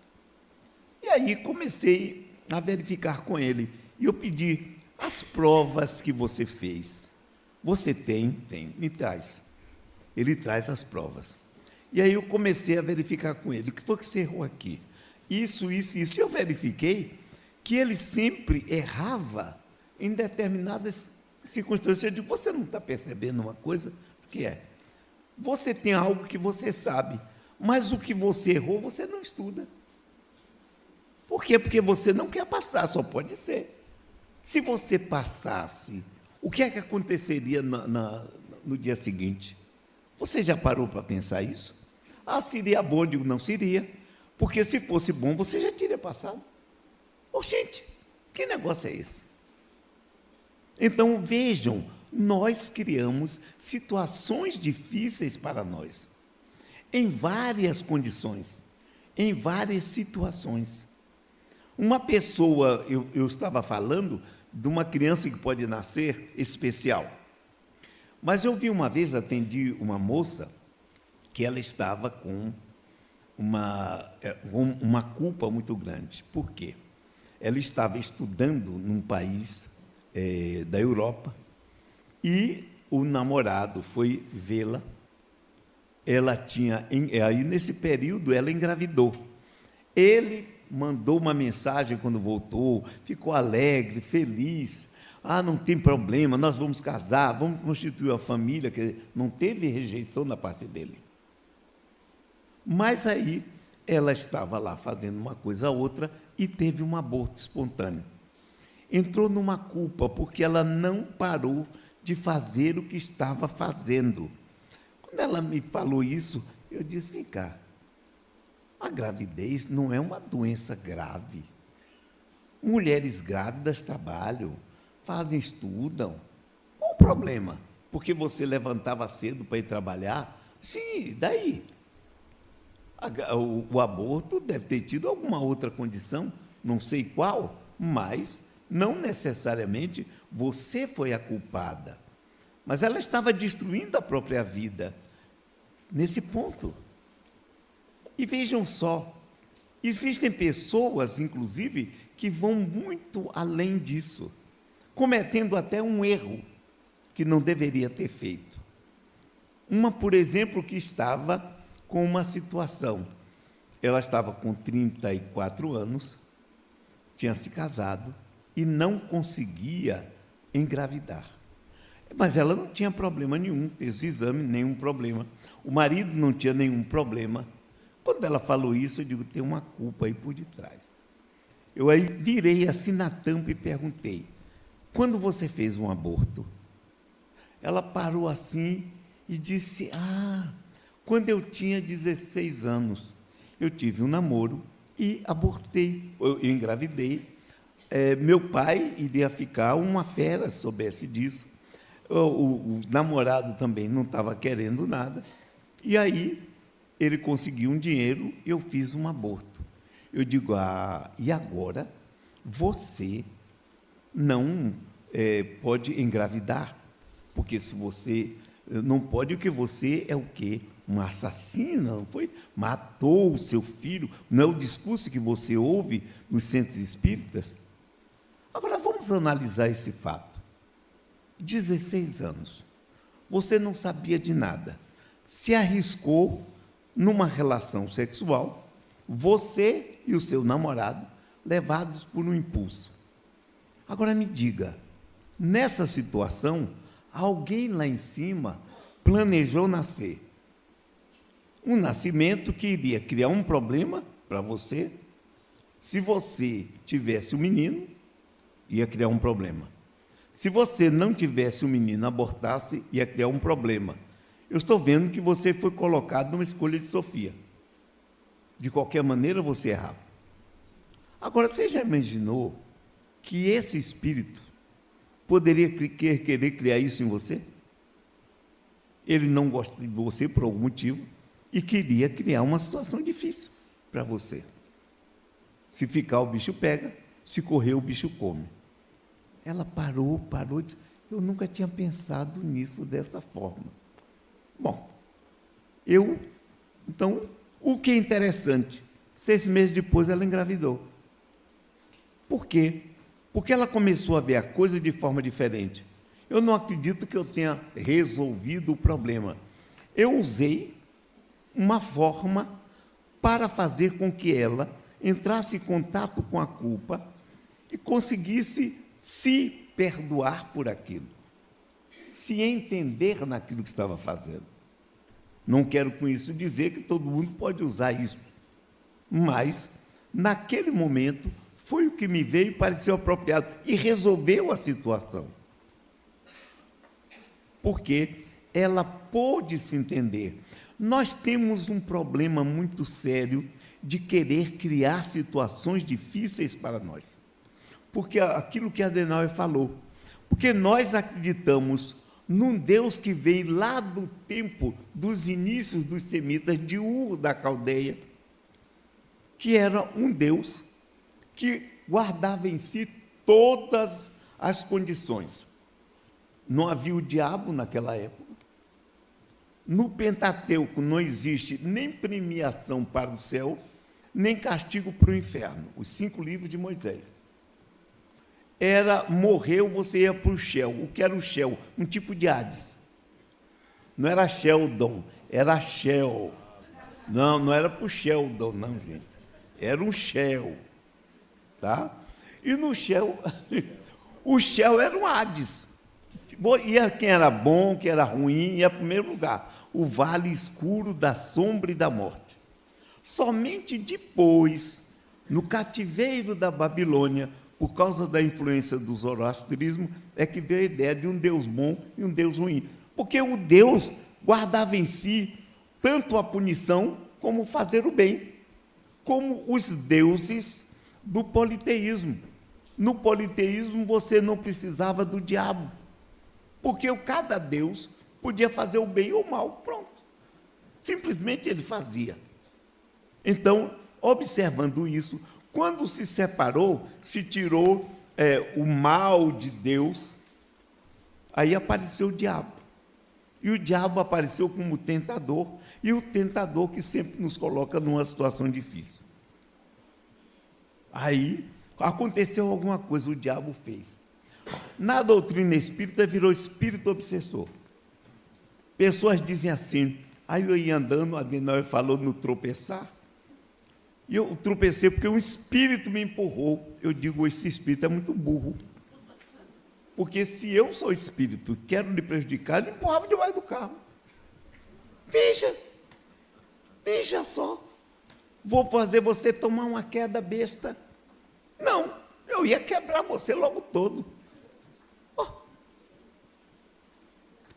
E aí comecei a verificar com ele. E eu pedi as provas que você fez. Você tem? Tem. Me traz. Ele traz as provas. E aí eu comecei a verificar com ele. O que foi que você errou aqui? Isso, isso, isso. Eu verifiquei que ele sempre errava em determinadas circunstâncias. Eu digo, você não está percebendo uma coisa? O que é? Você tem algo que você sabe, mas o que você errou, você não estuda. Por quê? Porque você não quer passar, só pode ser. Se você passasse, o que é que aconteceria na, na, no dia seguinte? Você já parou para pensar isso? Ah, seria bom, digo, não seria. Porque se fosse bom, você já teria passado. Gente, que negócio é esse? Então vejam, nós criamos situações difíceis para nós, em várias condições, em várias situações. Uma pessoa, eu, eu estava falando de uma criança que pode nascer especial. Mas eu vi uma vez, atendi uma moça, que ela estava com uma, é, uma culpa muito grande. Por quê? Ela estava estudando num país é, da Europa e o namorado foi vê-la. Ela tinha, aí nesse período, ela engravidou. Ele mandou uma mensagem quando voltou, ficou alegre, feliz. Ah, não tem problema, nós vamos casar, vamos constituir uma família, que não teve rejeição da parte dele. Mas aí ela estava lá fazendo uma coisa ou outra e teve um aborto espontâneo. Entrou numa culpa porque ela não parou de fazer o que estava fazendo. Quando ela me falou isso, eu disse: vem cá, a gravidez não é uma doença grave. Mulheres grávidas trabalham, fazem, estudam. Qual o problema? Porque você levantava cedo para ir trabalhar? Sim, daí? O, o aborto deve ter tido alguma outra condição, não sei qual, mas não necessariamente você foi a culpada. Mas ela estava destruindo a própria vida nesse ponto. Vejam só, existem pessoas, inclusive, que vão muito além disso, cometendo até um erro que não deveria ter feito. Uma, por exemplo, que estava com uma situação. Ela estava com 34 anos, tinha se casado e não conseguia engravidar. Mas ela não tinha problema nenhum, fez o exame, nenhum problema. O marido não tinha nenhum problema. Quando ela falou isso, eu digo, tem uma culpa aí por detrás. Eu aí virei assim na tampa e perguntei: quando você fez um aborto? Ela parou assim e disse: Ah, quando eu tinha 16 anos, eu tive um namoro e abortei, eu, engravidei. É, meu pai iria ficar uma fera, se soubesse disso. O, o, o namorado também não estava querendo nada. E aí ele conseguiu um dinheiro eu fiz um aborto. Eu digo, ah, e agora você não é, pode engravidar, porque se você não pode, o que você é o quê? Uma assassina, não foi? Matou o seu filho. Não é o discurso que você ouve nos centros espíritas? Agora vamos analisar esse fato. 16 anos. Você não sabia de nada. Se arriscou numa relação sexual, você e o seu namorado, levados por um impulso. Agora me diga, nessa situação, alguém lá em cima planejou nascer. Um nascimento que iria criar um problema para você. Se você tivesse um menino, ia criar um problema. Se você não tivesse um menino, abortasse, ia criar um problema eu estou vendo que você foi colocado numa escolha de Sofia. De qualquer maneira você errava. Agora, você já imaginou que esse espírito poderia querer criar isso em você? Ele não gosta de você por algum motivo e queria criar uma situação difícil para você. Se ficar, o bicho pega, se correr, o bicho come. Ela parou, parou, disse, eu nunca tinha pensado nisso dessa forma. Bom, eu, então, o que é interessante, seis meses depois ela engravidou. Por quê? Porque ela começou a ver a coisa de forma diferente. Eu não acredito que eu tenha resolvido o problema. Eu usei uma forma para fazer com que ela entrasse em contato com a culpa e conseguisse se perdoar por aquilo se entender naquilo que estava fazendo. Não quero com isso dizer que todo mundo pode usar isso, mas naquele momento foi o que me veio e pareceu apropriado e resolveu a situação. Porque ela pôde se entender. Nós temos um problema muito sério de querer criar situações difíceis para nós. Porque aquilo que Adenauer falou, porque nós acreditamos num Deus que vem lá do tempo dos inícios dos semitas, de Ur da Caldeia, que era um Deus que guardava em si todas as condições. Não havia o diabo naquela época. No Pentateuco não existe nem premiação para o céu, nem castigo para o inferno. Os cinco livros de Moisés era morreu, você ia para o Shell. O que era o Shell? Um tipo de Hades. Não era Sheldon, era Shell. Não, não era para o Sheldon, não, gente. Era um Shell. Tá? E no Shell, o Shell era um Hades. Ia quem era bom, quem era ruim, ia primeiro lugar. O vale escuro da sombra e da morte. Somente depois, no cativeiro da Babilônia, por causa da influência do zoroastrismo, é que veio a ideia de um Deus bom e um Deus ruim. Porque o Deus guardava em si tanto a punição como fazer o bem, como os deuses do politeísmo. No politeísmo você não precisava do diabo, porque cada deus podia fazer o bem ou o mal, pronto. Simplesmente ele fazia. Então, observando isso, quando se separou, se tirou é, o mal de Deus, aí apareceu o diabo. E o diabo apareceu como tentador, e o tentador que sempre nos coloca numa situação difícil. Aí aconteceu alguma coisa, o diabo fez. Na doutrina espírita virou espírito obsessor. Pessoas dizem assim, aí eu ia andando, a Adenauer falou no tropeçar, e eu tropecei porque um espírito me empurrou. Eu digo, esse espírito é muito burro. Porque se eu sou espírito e quero lhe prejudicar, ele empurrava debaixo do carro. Veja, veja só. Vou fazer você tomar uma queda besta. Não, eu ia quebrar você logo todo. Oh.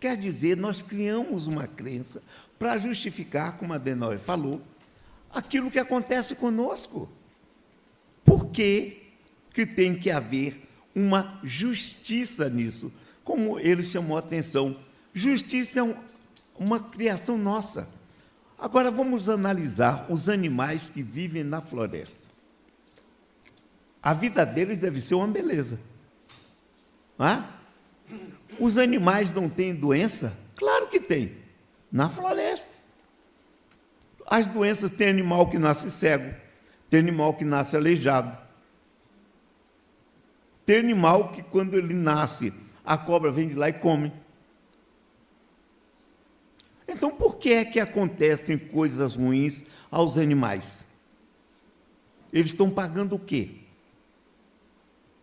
Quer dizer, nós criamos uma crença para justificar, como a Denoi falou, aquilo que acontece conosco. Por que, que tem que haver uma justiça nisso? Como ele chamou a atenção, justiça é um, uma criação nossa. Agora vamos analisar os animais que vivem na floresta. A vida deles deve ser uma beleza. Não Os animais não têm doença? Claro que tem. Na floresta. As doenças tem animal que nasce cego, tem animal que nasce aleijado. Tem animal que quando ele nasce, a cobra vem de lá e come. Então, por que é que acontecem coisas ruins aos animais? Eles estão pagando o quê?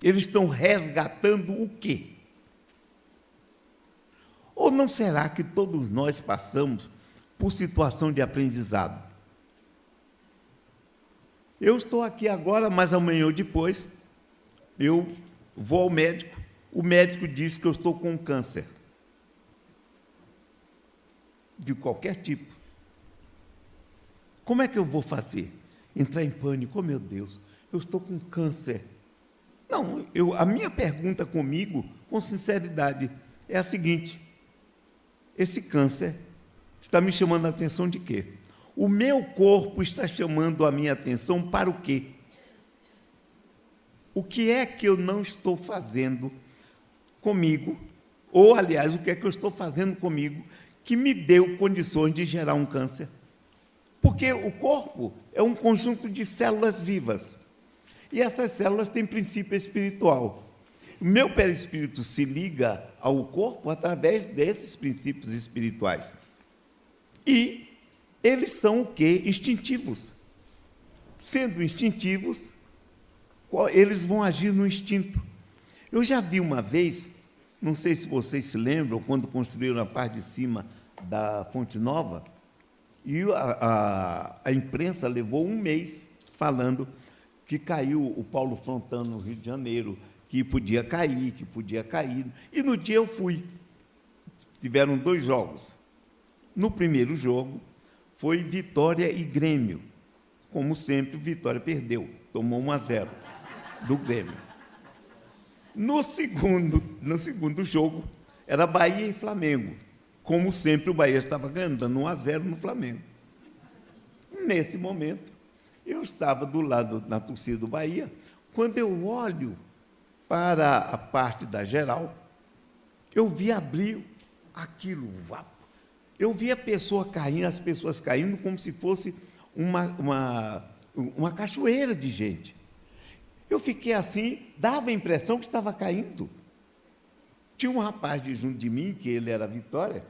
Eles estão resgatando o quê? Ou não será que todos nós passamos por situação de aprendizado? Eu estou aqui agora, mas amanhã ou depois, eu vou ao médico. O médico diz que eu estou com câncer de qualquer tipo. Como é que eu vou fazer? Entrar em pânico, oh meu Deus, eu estou com câncer. Não, eu, a minha pergunta comigo, com sinceridade, é a seguinte: esse câncer está me chamando a atenção de quê? O meu corpo está chamando a minha atenção para o quê? O que é que eu não estou fazendo comigo? Ou, aliás, o que é que eu estou fazendo comigo que me deu condições de gerar um câncer. Porque o corpo é um conjunto de células vivas. E essas células têm princípio espiritual. O meu perispírito se liga ao corpo através desses princípios espirituais. E eles são o que? Instintivos. Sendo instintivos, eles vão agir no instinto. Eu já vi uma vez, não sei se vocês se lembram, quando construíram a parte de cima da Fonte Nova, e a, a, a, imprensa levou um mês falando que caiu o Paulo Frontano no Rio de Janeiro, que podia cair, que podia cair. E no dia eu fui. Tiveram dois jogos. No primeiro jogo foi Vitória e Grêmio. Como sempre, Vitória perdeu, tomou 1 a 0 do Grêmio. No segundo, no segundo jogo, era Bahia e Flamengo. Como sempre, o Bahia estava ganhando, dando 1 a 0 no Flamengo. Nesse momento, eu estava do lado na torcida do Bahia, quando eu olho para a parte da geral, eu vi abrir aquilo, eu vi a pessoa caindo, as pessoas caindo como se fosse uma, uma, uma cachoeira de gente. Eu fiquei assim, dava a impressão que estava caindo. Tinha um rapaz de junto de mim, que ele era Vitória,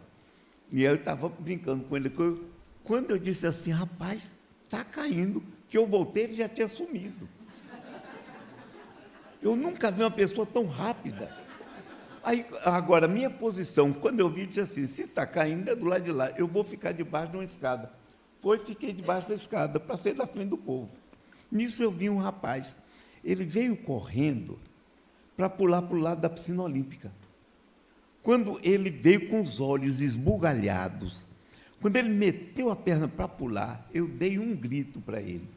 e eu estava brincando com ele. Quando eu disse assim, rapaz, está caindo, que eu voltei, ele já tinha sumido. Eu nunca vi uma pessoa tão rápida. Aí, agora, minha posição, quando eu vi, disse assim: se está caindo, é do lado de lá, eu vou ficar debaixo de uma escada. Foi, fiquei debaixo da escada, para sair da frente do povo. Nisso eu vi um rapaz, ele veio correndo para pular para o lado da piscina olímpica. Quando ele veio com os olhos esbugalhados, quando ele meteu a perna para pular, eu dei um grito para ele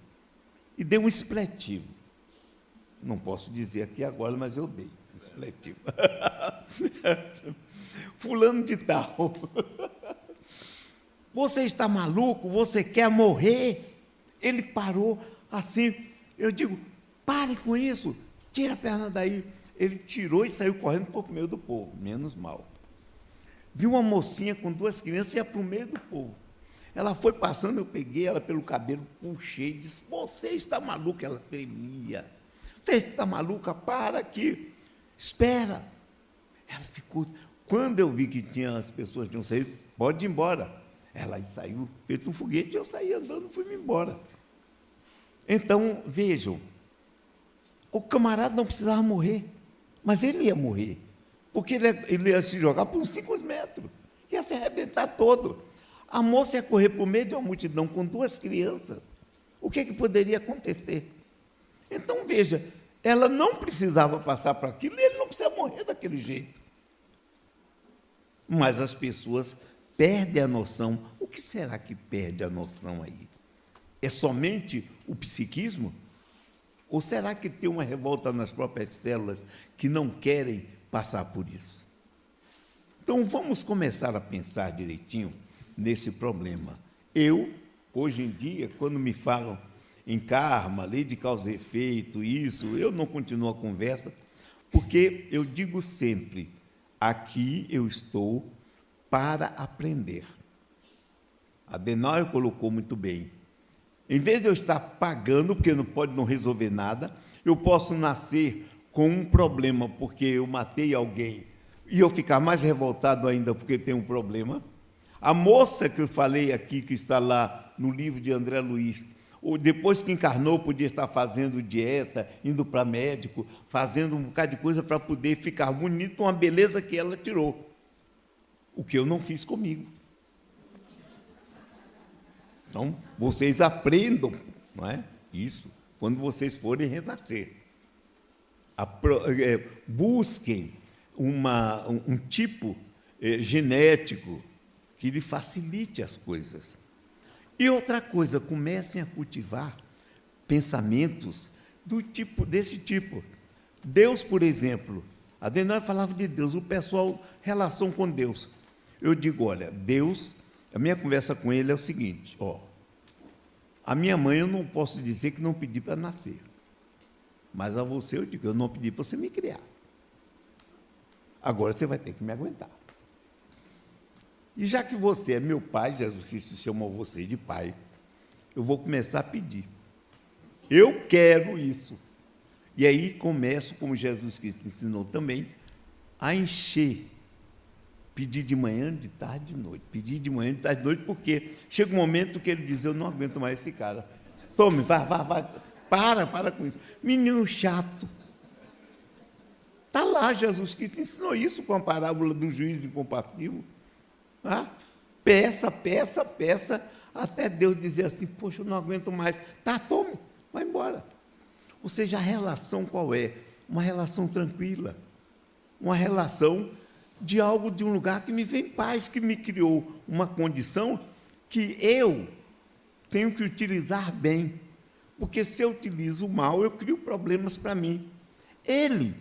e dei um expletivo. Não posso dizer aqui agora, mas eu dei expletivo. Fulano de tal. Você está maluco? Você quer morrer? Ele parou assim. Eu digo: pare com isso, tira a perna daí. Ele tirou e saiu correndo para o meio do povo, menos mal. Viu uma mocinha com duas crianças e ia para o meio do povo. Ela foi passando, eu peguei ela pelo cabelo, puxei e disse: Você está maluca? Ela tremia. Você está maluca? Para aqui. Espera. Ela ficou. Quando eu vi que tinha as pessoas tinham saído, pode ir embora. Ela saiu, feito um foguete, eu saí andando, fui embora. Então, vejam, o camarada não precisava morrer. Mas ele ia morrer. Porque ele, ele ia se jogar por uns 5 metros, ia se arrebentar todo. A moça ia correr por meio de uma multidão com duas crianças. O que, é que poderia acontecer? Então, veja, ela não precisava passar por aquilo e ele não precisa morrer daquele jeito. Mas as pessoas perdem a noção. O que será que perde a noção aí? É somente o psiquismo? Ou será que tem uma revolta nas próprias células que não querem passar por isso? Então vamos começar a pensar direitinho nesse problema. Eu, hoje em dia, quando me falam em karma, lei de causa e efeito, isso, eu não continuo a conversa, porque eu digo sempre: aqui eu estou para aprender. A Denóio colocou muito bem. Em vez de eu estar pagando, porque não pode não resolver nada, eu posso nascer com um problema porque eu matei alguém e eu ficar mais revoltado ainda porque tem um problema. A moça que eu falei aqui, que está lá no livro de André Luiz, depois que encarnou, podia estar fazendo dieta, indo para médico, fazendo um bocado de coisa para poder ficar bonito, uma beleza que ela tirou. O que eu não fiz comigo. Então, vocês aprendam não é? isso quando vocês forem renascer. É, busquem uma, um, um tipo é, genético que lhe facilite as coisas. E outra coisa, comecem a cultivar pensamentos do tipo desse tipo. Deus, por exemplo, a Denói falava de Deus, o pessoal relação com Deus. Eu digo, olha, Deus a minha conversa com ele é o seguinte: ó, a minha mãe eu não posso dizer que não pedi para nascer, mas a você eu digo, eu não pedi para você me criar. Agora você vai ter que me aguentar. E já que você é meu pai, Jesus Cristo chamou você de pai, eu vou começar a pedir. Eu quero isso. E aí começo, como Jesus Cristo ensinou também, a encher Pedir de manhã, de tarde, de noite. Pedir de manhã, de tarde, de noite, porque chega um momento que ele diz: Eu não aguento mais esse cara. Tome, vai, vai, vai. Para, para com isso. Menino chato. Está lá, Jesus Cristo ensinou isso com a parábola do juiz incompassivo. Ah, peça, peça, peça, até Deus dizer assim: Poxa, eu não aguento mais. Tá, tome, vai embora. Ou seja, a relação qual é? Uma relação tranquila. Uma relação de algo de um lugar que me vem paz, que me criou uma condição que eu tenho que utilizar bem. Porque se eu utilizo mal, eu crio problemas para mim. Ele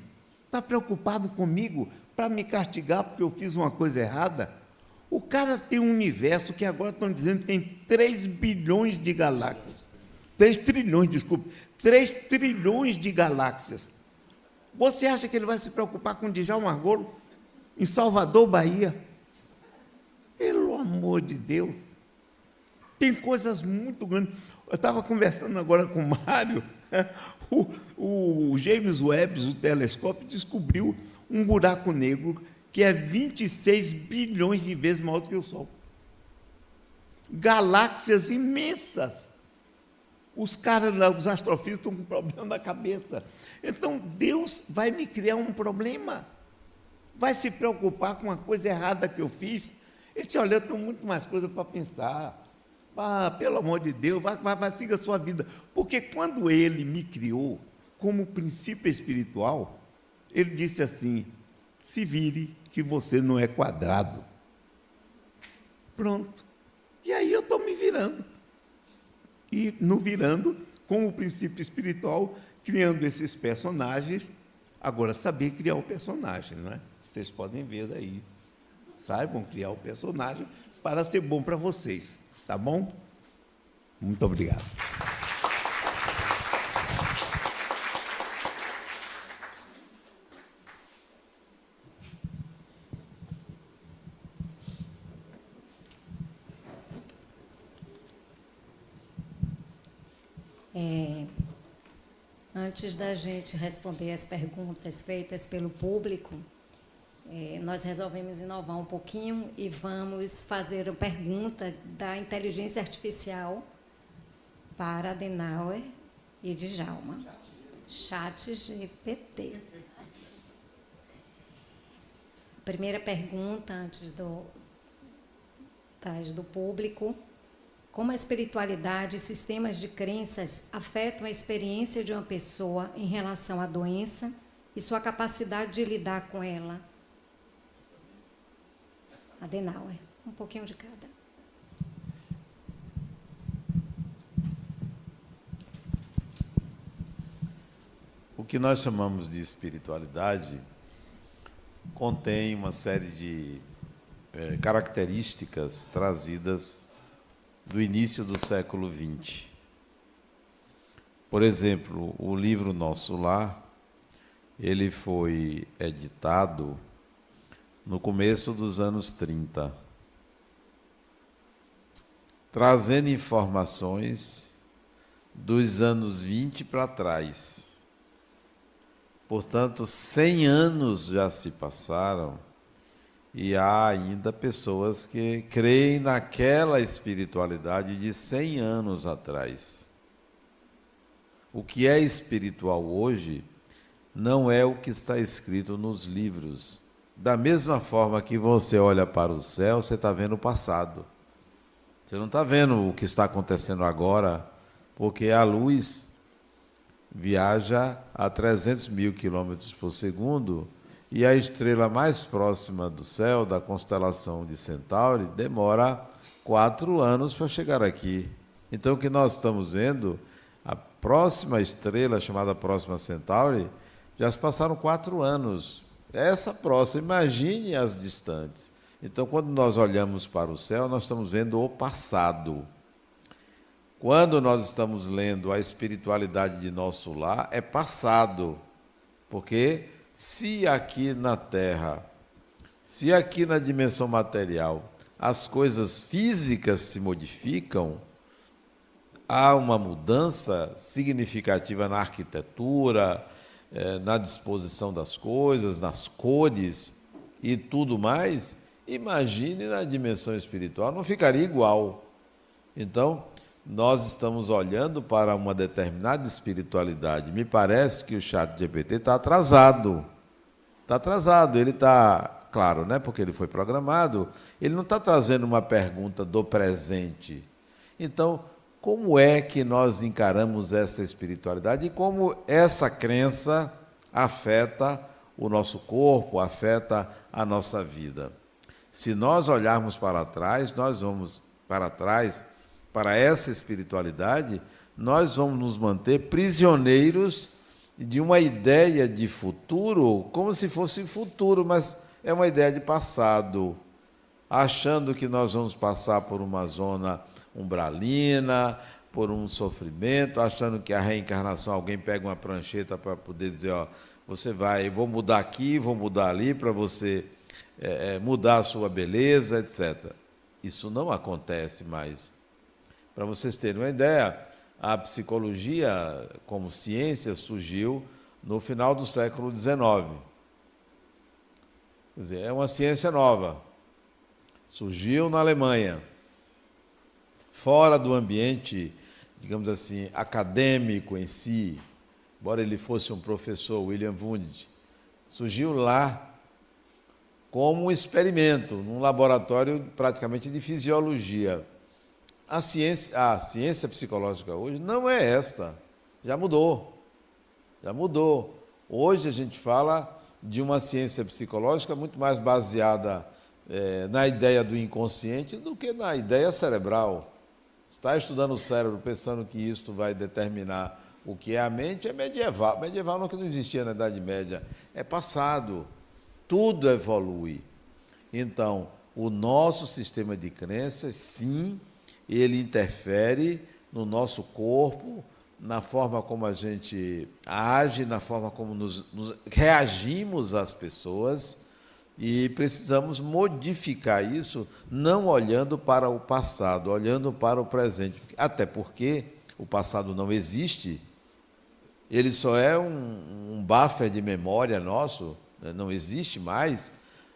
está preocupado comigo para me castigar porque eu fiz uma coisa errada. O cara tem um universo que agora estão dizendo que tem 3 bilhões de galáxias. 3 trilhões, desculpe. 3 trilhões de galáxias. Você acha que ele vai se preocupar com Djalma Margolo? em Salvador, Bahia. Pelo amor de Deus. Tem coisas muito grandes. Eu estava conversando agora com o Mário. O, o James Webb, o telescópio, descobriu um buraco negro que é 26 bilhões de vezes maior do que o Sol. Galáxias imensas. Os caras, os astrofísicos estão com problema na cabeça. Então, Deus vai me criar um problema vai se preocupar com uma coisa errada que eu fiz. Ele disse, olha, eu tenho muito mais coisa para pensar. Ah, pelo amor de Deus, vai, vai, vai, siga a sua vida. Porque quando ele me criou como princípio espiritual, ele disse assim: se vire que você não é quadrado. Pronto. E aí eu estou me virando. E no virando, com o princípio espiritual, criando esses personagens. Agora, saber criar o personagem, não é? Vocês podem ver daí. Saibam criar o personagem para ser bom para vocês. Tá bom? Muito obrigado. É, antes da gente responder as perguntas feitas pelo público, é, nós resolvemos inovar um pouquinho e vamos fazer uma pergunta da inteligência artificial para Adenauer e Djalma. Chat GPT. primeira pergunta antes do, do público. Como a espiritualidade e sistemas de crenças afetam a experiência de uma pessoa em relação à doença e sua capacidade de lidar com ela? Adenauer, um pouquinho de cada. O que nós chamamos de espiritualidade contém uma série de é, características trazidas do início do século XX. Por exemplo, o livro Nosso Lar, ele foi editado no começo dos anos 30, trazendo informações dos anos 20 para trás. Portanto, 100 anos já se passaram e há ainda pessoas que creem naquela espiritualidade de 100 anos atrás. O que é espiritual hoje não é o que está escrito nos livros. Da mesma forma que você olha para o céu, você está vendo o passado. Você não está vendo o que está acontecendo agora, porque a luz viaja a 300 mil quilômetros por segundo e a estrela mais próxima do céu, da constelação de Centauri, demora quatro anos para chegar aqui. Então, o que nós estamos vendo, a próxima estrela, chamada Próxima Centauri, já se passaram quatro anos. Essa próxima, imagine as distantes. Então, quando nós olhamos para o céu, nós estamos vendo o passado. Quando nós estamos lendo a espiritualidade de nosso lar, é passado. Porque se aqui na Terra, se aqui na dimensão material, as coisas físicas se modificam, há uma mudança significativa na arquitetura, eh, na disposição das coisas, nas cores e tudo mais, imagine na dimensão espiritual, não ficaria igual. Então, nós estamos olhando para uma determinada espiritualidade. Me parece que o chat GPT está atrasado. Está atrasado. Ele está, claro, né, porque ele foi programado, ele não está trazendo uma pergunta do presente. Então, como é que nós encaramos essa espiritualidade e como essa crença afeta o nosso corpo, afeta a nossa vida? Se nós olharmos para trás, nós vamos para trás para essa espiritualidade, nós vamos nos manter prisioneiros de uma ideia de futuro, como se fosse futuro, mas é uma ideia de passado, achando que nós vamos passar por uma zona umbralina, por um sofrimento, achando que a reencarnação, alguém pega uma prancheta para poder dizer, ó, você vai, vou mudar aqui, vou mudar ali para você é, mudar a sua beleza, etc. Isso não acontece mais. Para vocês terem uma ideia, a psicologia como ciência surgiu no final do século XIX. Quer dizer, é uma ciência nova. Surgiu na Alemanha, fora do ambiente, digamos assim, acadêmico em si, embora ele fosse um professor, William Wundt, surgiu lá como um experimento, num laboratório praticamente de fisiologia. A ciência, a ciência psicológica hoje não é esta. Já mudou. Já mudou. Hoje a gente fala de uma ciência psicológica muito mais baseada é, na ideia do inconsciente do que na ideia cerebral. Está estudando o cérebro pensando que isto vai determinar o que é a mente é medieval. Medieval não que não existia na Idade Média, é passado. Tudo evolui. Então, o nosso sistema de crenças, sim, ele interfere no nosso corpo, na forma como a gente age, na forma como nos, nos reagimos às pessoas e precisamos modificar isso, não olhando para o passado, olhando para o presente. Até porque o passado não existe, ele só é um, um buffer de memória nosso, né? não existe mais,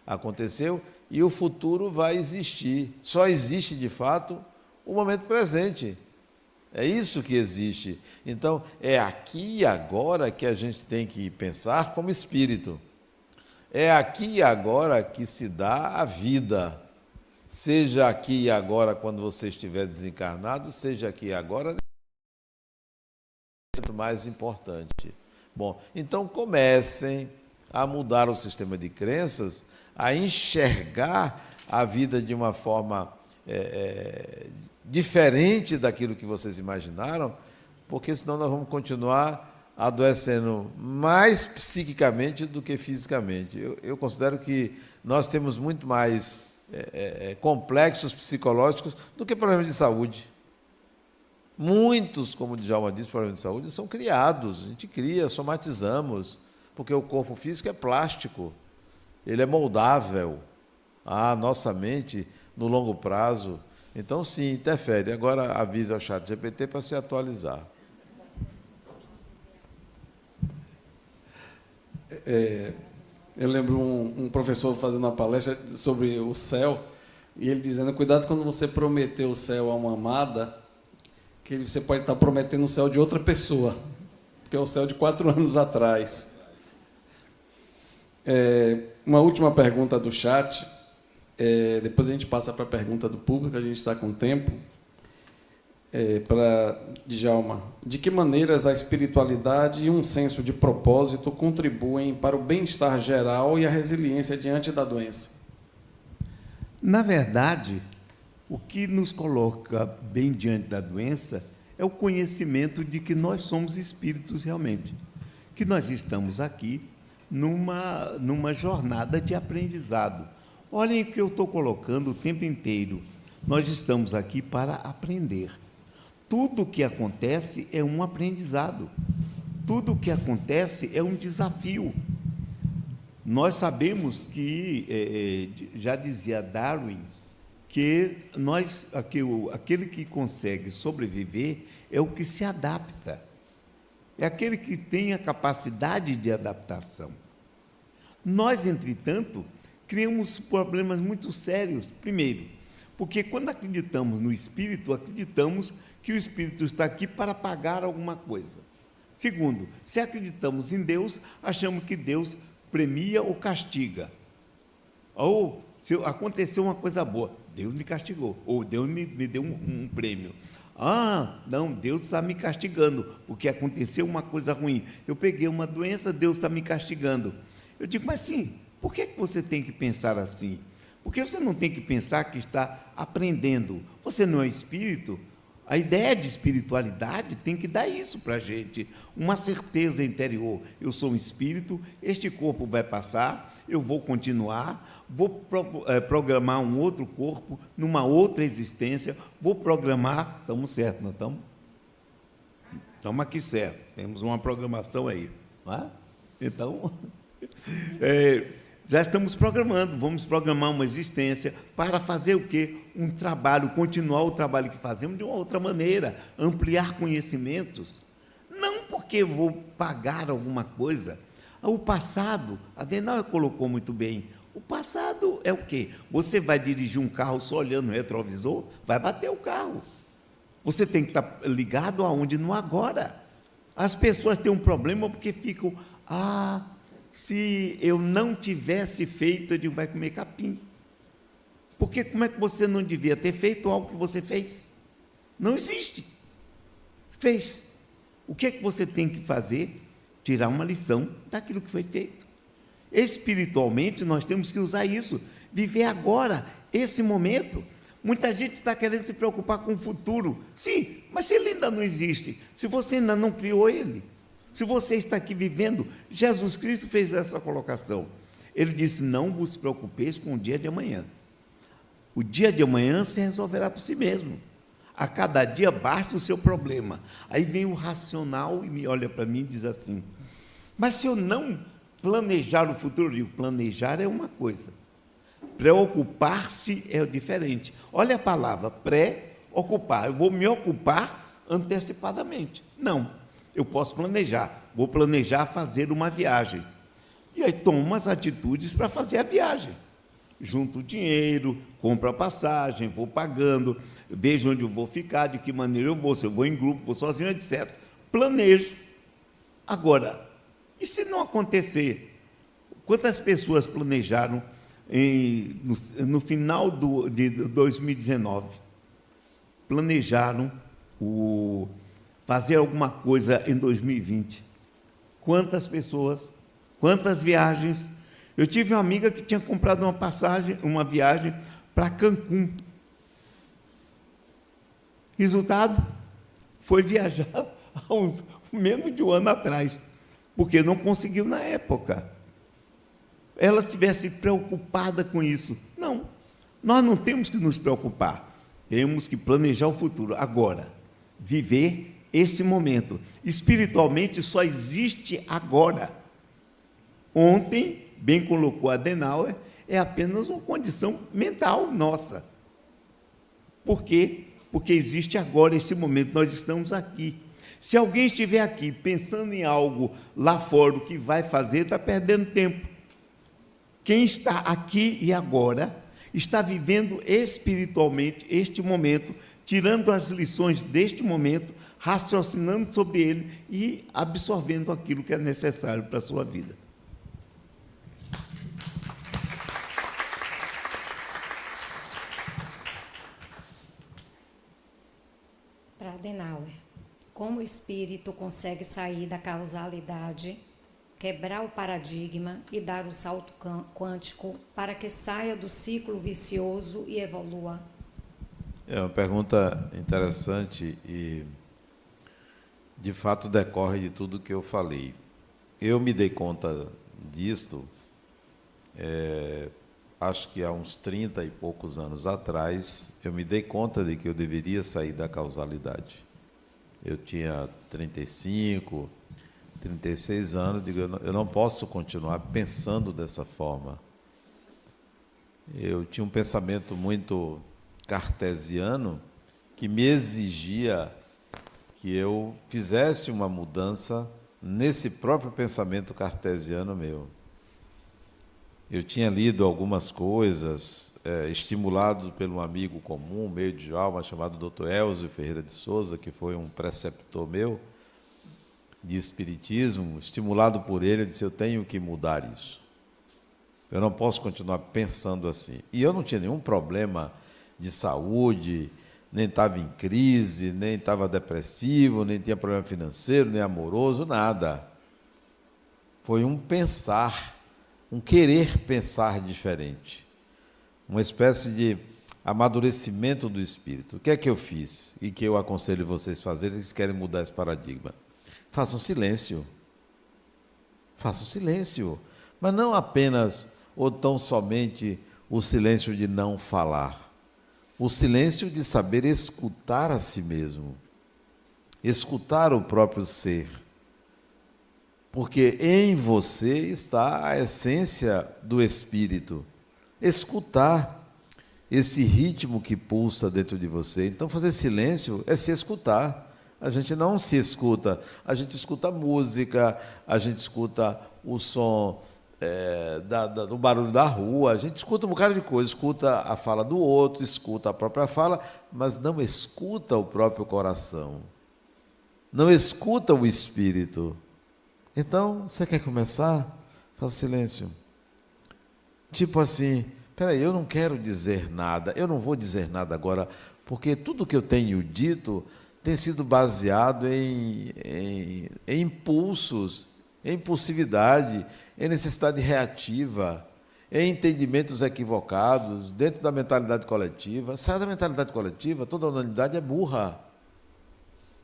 aconteceu, e o futuro vai existir. Só existe de fato o momento presente. É isso que existe. Então, é aqui e agora que a gente tem que pensar como espírito. É aqui e agora que se dá a vida. Seja aqui e agora quando você estiver desencarnado, seja aqui e agora mais importante. Bom, então comecem a mudar o sistema de crenças, a enxergar a vida de uma forma é, diferente daquilo que vocês imaginaram, porque senão nós vamos continuar adoecendo mais psiquicamente do que fisicamente. Eu, eu considero que nós temos muito mais é, é, é, complexos psicológicos do que problemas de saúde. Muitos, como o Djalma disse, problemas de saúde são criados, a gente cria, somatizamos, porque o corpo físico é plástico, ele é moldável. A nossa mente, no longo prazo, então sim, interfere. Agora avisa ao chat GPT para se atualizar. É, eu lembro um, um, professor fazendo uma palestra sobre o céu, e ele dizendo, cuidado quando você prometer o céu a uma amada, que você pode estar prometendo o céu de outra pessoa, porque é o céu de quatro anos atrás. É, uma última pergunta do chat, é, depois a gente passa para a pergunta do público, a gente está com tempo é, para Djalma, de que maneiras a espiritualidade e um senso de propósito contribuem para o bem-estar geral e a resiliência diante da doença? Na verdade, o que nos coloca bem diante da doença é o conhecimento de que nós somos espíritos realmente, que nós estamos aqui numa, numa jornada de aprendizado. Olhem o que eu estou colocando o tempo inteiro. Nós estamos aqui para aprender tudo o que acontece é um aprendizado. Tudo o que acontece é um desafio. Nós sabemos que, é, é já dizia Darwin, que nós, aquele que consegue sobreviver é o que se adapta. É aquele que tem a capacidade de adaptação. Nós, entretanto, criamos problemas muito sérios. Primeiro, porque quando acreditamos no espírito, acreditamos que o Espírito está aqui para pagar alguma coisa. Segundo, se acreditamos em Deus, achamos que Deus premia ou castiga. Ou se aconteceu uma coisa boa, Deus me castigou, ou Deus me, me deu um, um prêmio. Ah, não, Deus está me castigando, porque aconteceu uma coisa ruim. Eu peguei uma doença, Deus está me castigando. Eu digo, mas sim, por que você tem que pensar assim? Porque você não tem que pensar que está aprendendo. Você não é espírito, a ideia de espiritualidade tem que dar isso para a gente, uma certeza interior. Eu sou um espírito, este corpo vai passar, eu vou continuar, vou pro, é, programar um outro corpo, numa outra existência, vou programar. Estamos certos, não estamos? Estamos aqui certo, temos uma programação aí. É? Então, é, já estamos programando, vamos programar uma existência para fazer o quê? Um trabalho, continuar o trabalho que fazemos de uma outra maneira, ampliar conhecimentos. Não porque vou pagar alguma coisa. O passado, a Denal colocou muito bem. O passado é o quê? Você vai dirigir um carro só olhando o retrovisor, vai bater o carro. Você tem que estar ligado aonde? No agora. As pessoas têm um problema porque ficam, ah, se eu não tivesse feito, eu digo, vai comer capim. Porque como é que você não devia ter feito algo que você fez? Não existe. Fez. O que é que você tem que fazer? Tirar uma lição daquilo que foi feito. Espiritualmente, nós temos que usar isso, viver agora, esse momento. Muita gente está querendo se preocupar com o futuro. Sim, mas se ele ainda não existe, se você ainda não criou ele, se você está aqui vivendo, Jesus Cristo fez essa colocação. Ele disse: Não vos preocupeis com o dia de amanhã. O dia de amanhã se resolverá por si mesmo. A cada dia basta o seu problema. Aí vem o racional e me olha para mim e diz assim: Mas se eu não planejar o futuro, eu digo: planejar é uma coisa, preocupar-se é diferente. Olha a palavra pré-ocupar. Eu vou me ocupar antecipadamente. Não eu posso planejar. Vou planejar fazer uma viagem. E aí tomo as atitudes para fazer a viagem. Junto o dinheiro, compro a passagem, vou pagando, vejo onde eu vou ficar, de que maneira eu vou, se eu vou em grupo, vou sozinho, etc. Planejo. Agora, e se não acontecer? Quantas pessoas planejaram em, no, no, final do, de 2019? Planejaram o, fazer alguma coisa em 2020? Quantas pessoas? Quantas viagens? Eu tive uma amiga que tinha comprado uma passagem, uma viagem para Cancún. Resultado? Foi viajar há uns menos de um ano atrás, porque não conseguiu na época. Ela estivesse preocupada com isso. Não, nós não temos que nos preocupar. Temos que planejar o futuro. Agora, viver esse momento. Espiritualmente só existe agora. Ontem, bem colocou Adenauer, é apenas uma condição mental nossa. Por quê? Porque existe agora esse momento, nós estamos aqui. Se alguém estiver aqui pensando em algo lá fora, o que vai fazer, está perdendo tempo. Quem está aqui e agora está vivendo espiritualmente este momento, tirando as lições deste momento, raciocinando sobre ele e absorvendo aquilo que é necessário para a sua vida. Para Adenauer. Como o espírito consegue sair da causalidade, quebrar o paradigma e dar o salto quântico para que saia do ciclo vicioso e evolua? É uma pergunta interessante e, de fato, decorre de tudo que eu falei. Eu me dei conta disto, é, acho que há uns 30 e poucos anos atrás, eu me dei conta de que eu deveria sair da causalidade eu tinha 35, 36 anos, digo, eu não posso continuar pensando dessa forma. Eu tinha um pensamento muito cartesiano que me exigia que eu fizesse uma mudança nesse próprio pensamento cartesiano meu. Eu tinha lido algumas coisas, é, estimulado pelo um amigo comum, meio de alma, chamado Dr. Elzio Ferreira de Souza, que foi um preceptor meu de espiritismo, estimulado por ele, eu disse: Eu tenho que mudar isso. Eu não posso continuar pensando assim. E eu não tinha nenhum problema de saúde, nem estava em crise, nem estava depressivo, nem tinha problema financeiro, nem amoroso, nada. Foi um pensar um querer pensar diferente, uma espécie de amadurecimento do espírito. O que é que eu fiz e que eu aconselho vocês a fazerem se querem mudar esse paradigma? Façam silêncio. Façam silêncio. Mas não apenas ou tão somente o silêncio de não falar. O silêncio de saber escutar a si mesmo. Escutar o próprio ser porque em você está a essência do Espírito. Escutar esse ritmo que pulsa dentro de você. Então, fazer silêncio é se escutar. A gente não se escuta, a gente escuta música, a gente escuta o som é, da, da, do barulho da rua, a gente escuta um bocado de coisa, escuta a fala do outro, escuta a própria fala, mas não escuta o próprio coração, não escuta o espírito. Então, você quer começar? Faça silêncio. Tipo assim, peraí, eu não quero dizer nada, eu não vou dizer nada agora, porque tudo que eu tenho dito tem sido baseado em, em, em impulsos, em impulsividade, em necessidade reativa, em entendimentos equivocados, dentro da mentalidade coletiva. Sai da mentalidade coletiva, toda unanimidade é burra.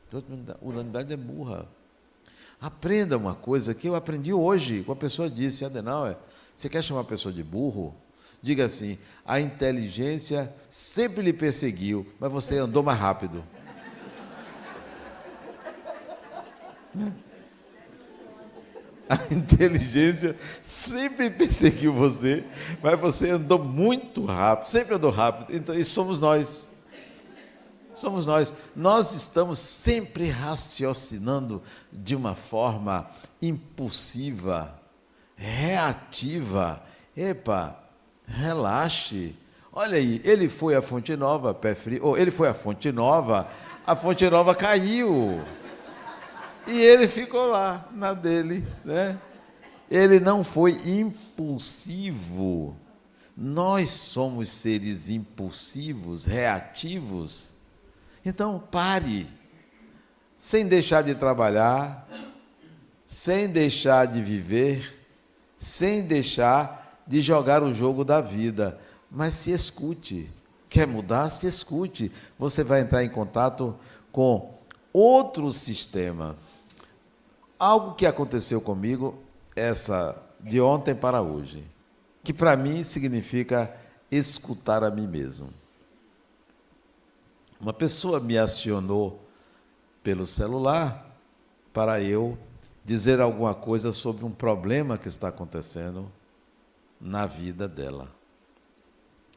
Toda unanimidade é burra. Aprenda uma coisa que eu aprendi hoje. Uma pessoa disse, Adenauer, você quer chamar a pessoa de burro? Diga assim: a inteligência sempre lhe perseguiu, mas você andou mais rápido. A inteligência sempre perseguiu você, mas você andou muito rápido, sempre andou rápido. Então, isso somos nós. Somos nós. Nós estamos sempre raciocinando de uma forma impulsiva, reativa. Epa, relaxe. Olha aí, ele foi à Fonte Nova, pé frio. Ou ele foi à Fonte Nova, a Fonte Nova caiu. E ele ficou lá, na dele, né? Ele não foi impulsivo. Nós somos seres impulsivos, reativos. Então, pare. Sem deixar de trabalhar, sem deixar de viver, sem deixar de jogar o jogo da vida. Mas se escute. Quer mudar? Se escute. Você vai entrar em contato com outro sistema. Algo que aconteceu comigo essa de ontem para hoje, que para mim significa escutar a mim mesmo. Uma pessoa me acionou pelo celular para eu dizer alguma coisa sobre um problema que está acontecendo na vida dela.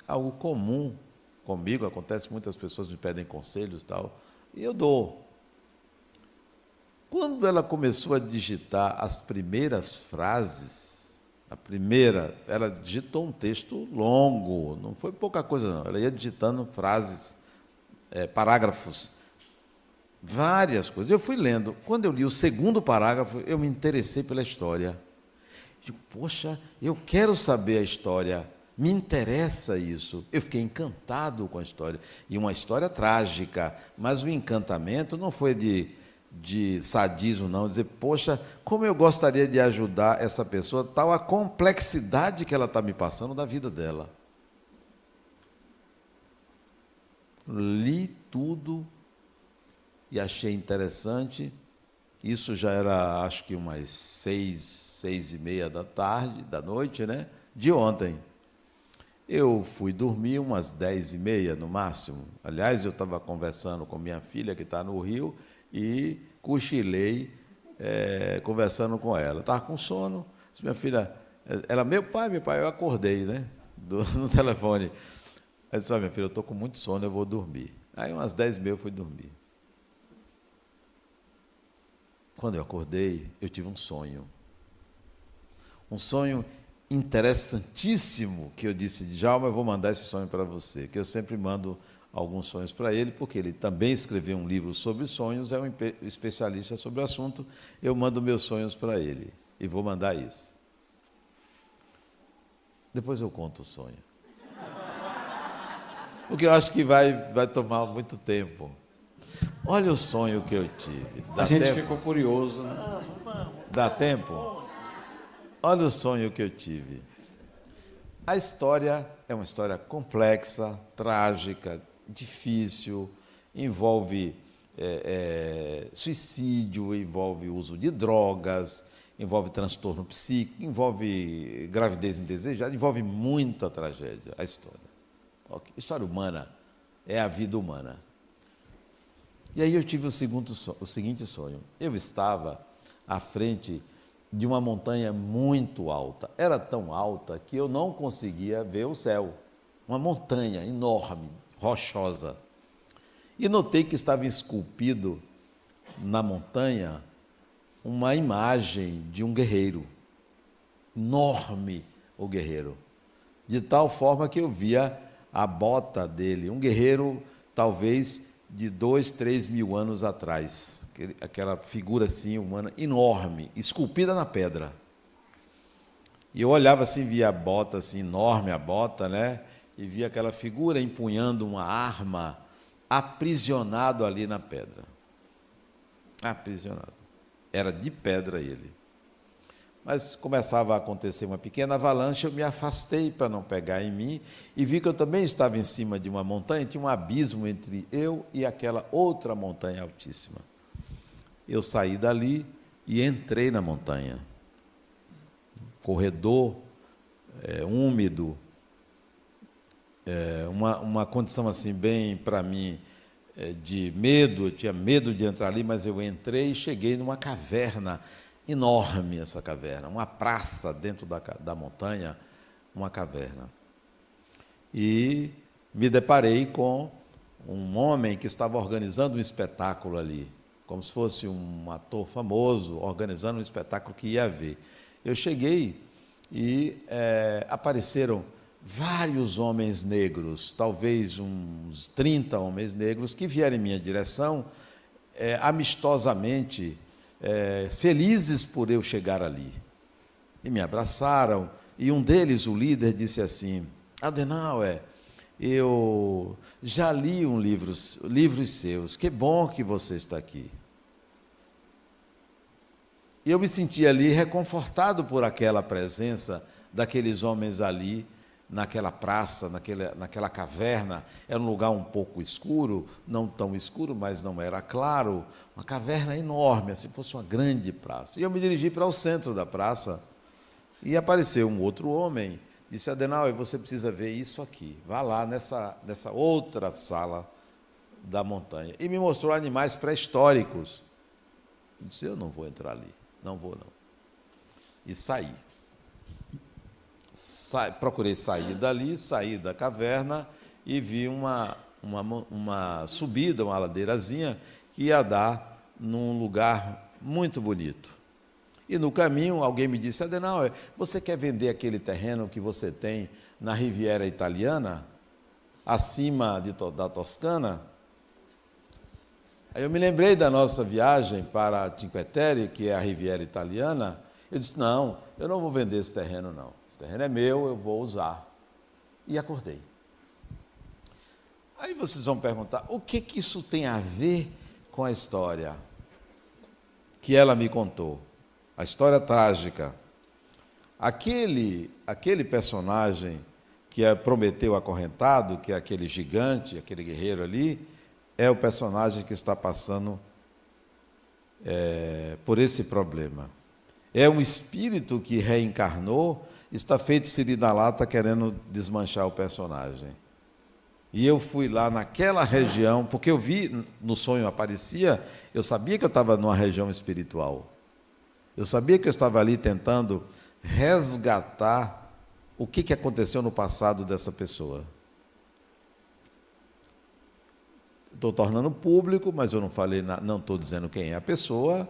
Algo comum comigo, acontece, muitas pessoas me pedem conselhos e tal, e eu dou. Quando ela começou a digitar as primeiras frases, a primeira, ela digitou um texto longo, não foi pouca coisa não, ela ia digitando frases, é, parágrafos, várias coisas. Eu fui lendo. Quando eu li o segundo parágrafo, eu me interessei pela história. Digo, poxa, eu quero saber a história. Me interessa isso. Eu fiquei encantado com a história. E uma história trágica. Mas o encantamento não foi de de sadismo, não, dizer, poxa, como eu gostaria de ajudar essa pessoa, tal a complexidade que ela está me passando da vida dela. Li tudo e achei interessante. Isso já era, acho que umas seis, seis e meia da tarde, da noite, né? De ontem. Eu fui dormir umas dez e meia no máximo. Aliás, eu estava conversando com minha filha que está no Rio e cochilei é, conversando com ela. Estava com sono, disse, minha filha, ela, meu pai, meu pai, eu acordei, né? Do, no telefone. Ela disse, oh, minha filha, eu estou com muito sono, eu vou dormir. Aí umas dez mil eu fui dormir. Quando eu acordei, eu tive um sonho. Um sonho interessantíssimo que eu disse, Djalma, eu vou mandar esse sonho para você, que eu sempre mando alguns sonhos para ele, porque ele também escreveu um livro sobre sonhos, é um especialista sobre o assunto. Eu mando meus sonhos para ele e vou mandar isso. Depois eu conto o sonho. Porque eu acho que vai, vai tomar muito tempo. Olha o sonho que eu tive. Dá a gente tempo? ficou curioso, né? Dá tempo? Olha o sonho que eu tive. A história é uma história complexa, trágica, difícil, envolve é, é, suicídio, envolve uso de drogas, envolve transtorno psíquico, envolve gravidez indesejada, envolve muita tragédia a história. Okay. História humana é a vida humana. E aí eu tive o, segundo, o seguinte sonho. Eu estava à frente de uma montanha muito alta. Era tão alta que eu não conseguia ver o céu. Uma montanha enorme, rochosa. E notei que estava esculpido na montanha uma imagem de um guerreiro. Enorme o guerreiro. De tal forma que eu via a bota dele, um guerreiro talvez de dois, três mil anos atrás. Aquela figura assim humana enorme, esculpida na pedra. E eu olhava assim, via a bota assim, enorme a bota, né? E via aquela figura empunhando uma arma, aprisionado ali na pedra. Aprisionado. Era de pedra ele. Mas começava a acontecer uma pequena avalanche, eu me afastei para não pegar em mim e vi que eu também estava em cima de uma montanha, tinha um abismo entre eu e aquela outra montanha altíssima. Eu saí dali e entrei na montanha. Corredor é, úmido, é, uma, uma condição assim bem para mim é, de medo, eu tinha medo de entrar ali, mas eu entrei e cheguei numa caverna enorme essa caverna, uma praça dentro da, da montanha, uma caverna. E me deparei com um homem que estava organizando um espetáculo ali, como se fosse um ator famoso organizando um espetáculo que ia ver. Eu cheguei e é, apareceram vários homens negros, talvez uns 30 homens negros, que vieram em minha direção é, amistosamente, é, felizes por eu chegar ali. E me abraçaram, e um deles, o líder, disse assim: Adenauer, eu já li um livro, livros seus, que bom que você está aqui. E eu me senti ali reconfortado por aquela presença daqueles homens ali, naquela praça, naquela, naquela caverna. Era um lugar um pouco escuro, não tão escuro, mas não era claro. Uma caverna enorme, assim fosse uma grande praça. E eu me dirigi para o centro da praça e apareceu um outro homem. Disse, Adenauer, você precisa ver isso aqui. Vá lá nessa, nessa outra sala da montanha. E me mostrou animais pré-históricos. Eu disse, eu não vou entrar ali. Não vou, não. E saí. Sa procurei sair dali, saí da caverna e vi uma, uma, uma subida, uma ladeirazinha, que ia dar num lugar muito bonito. E no caminho alguém me disse, Adenauer, você quer vender aquele terreno que você tem na Riviera Italiana, acima de, da Toscana? Aí eu me lembrei da nossa viagem para Cinque Terre, que é a Riviera Italiana. Eu disse: Não, eu não vou vender esse terreno, não. Terreno é meu, eu vou usar. E acordei. Aí vocês vão perguntar: o que, que isso tem a ver com a história que ela me contou? A história trágica. Aquele, aquele personagem que é prometeu acorrentado, que é aquele gigante, aquele guerreiro ali, é o personagem que está passando é, por esse problema. É um espírito que reencarnou, está feito siri lata querendo desmanchar o personagem. E eu fui lá naquela região, porque eu vi no sonho aparecia, eu sabia que eu estava numa região espiritual. Eu sabia que eu estava ali tentando resgatar o que, que aconteceu no passado dessa pessoa. estou tornando público, mas eu não falei, não estou dizendo quem é a pessoa,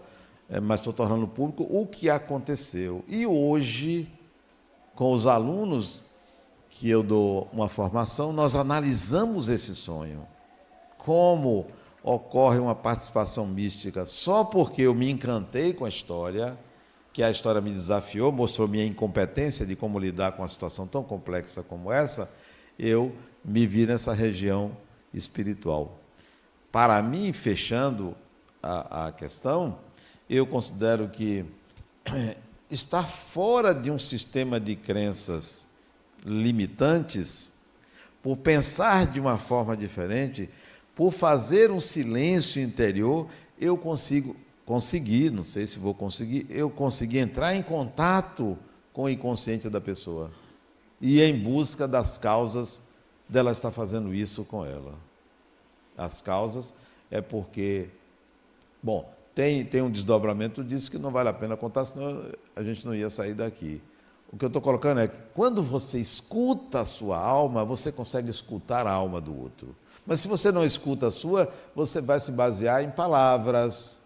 é, mas estou tornando público o que aconteceu. E hoje, com os alunos que eu dou uma formação, nós analisamos esse sonho. Como ocorre uma participação mística só porque eu me encantei com a história, que a história me desafiou, mostrou minha incompetência de como lidar com uma situação tão complexa como essa, eu me vi nessa região espiritual. Para mim, fechando a, a questão, eu considero que estar fora de um sistema de crenças limitantes, por pensar de uma forma diferente, por fazer um silêncio interior, eu consigo conseguir, não sei se vou conseguir, eu consegui entrar em contato com o inconsciente da pessoa e em busca das causas dela estar fazendo isso com ela. As causas é porque, bom, tem, tem um desdobramento disso que não vale a pena contar, senão a gente não ia sair daqui. O que eu estou colocando é que quando você escuta a sua alma, você consegue escutar a alma do outro. Mas se você não escuta a sua, você vai se basear em palavras,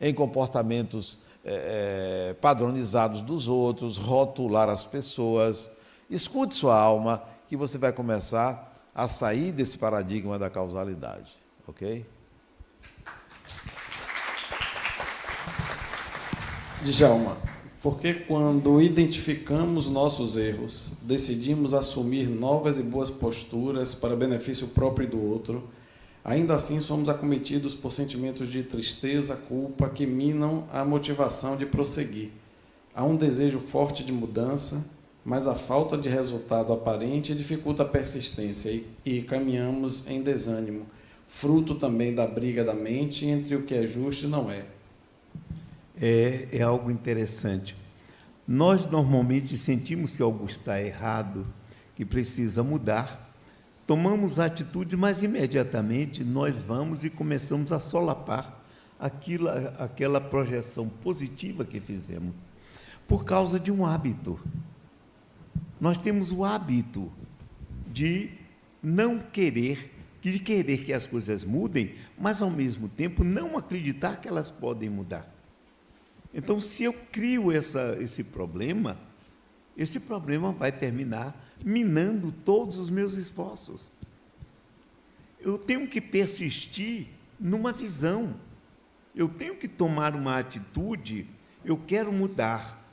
em comportamentos é, padronizados dos outros, rotular as pessoas. Escute sua alma, que você vai começar a sair desse paradigma da causalidade, ok? Djalma, porque quando identificamos nossos erros, decidimos assumir novas e boas posturas para benefício próprio e do outro, ainda assim somos acometidos por sentimentos de tristeza, culpa que minam a motivação de prosseguir. Há um desejo forte de mudança, mas a falta de resultado aparente dificulta a persistência e, e caminhamos em desânimo, fruto também da briga da mente entre o que é justo e não é. É, é algo interessante. Nós normalmente sentimos que algo está errado, que precisa mudar, tomamos atitude, mas imediatamente nós vamos e começamos a solapar aquilo, aquela projeção positiva que fizemos, por causa de um hábito nós temos o hábito de não querer, de querer que as coisas mudem, mas ao mesmo tempo não acreditar que elas podem mudar. Então, se eu crio essa, esse problema, esse problema vai terminar minando todos os meus esforços. Eu tenho que persistir numa visão. Eu tenho que tomar uma atitude. Eu quero mudar.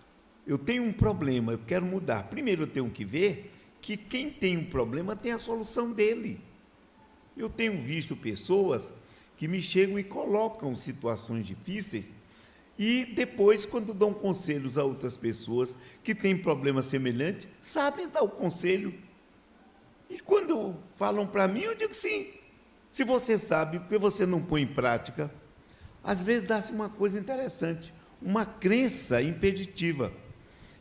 eu tenho um problema, eu quero mudar. Primeiro eu tenho que ver que quem tem um problema tem a solução dele. Eu tenho visto pessoas que me chegam e colocam situações difíceis e depois, quando dão conselhos a outras pessoas que têm problemas semelhantes, sabem dar o conselho. E quando falam para mim, eu digo sim. Se você sabe, porque você não põe em prática, às vezes dá-se uma coisa interessante, uma crença impeditiva.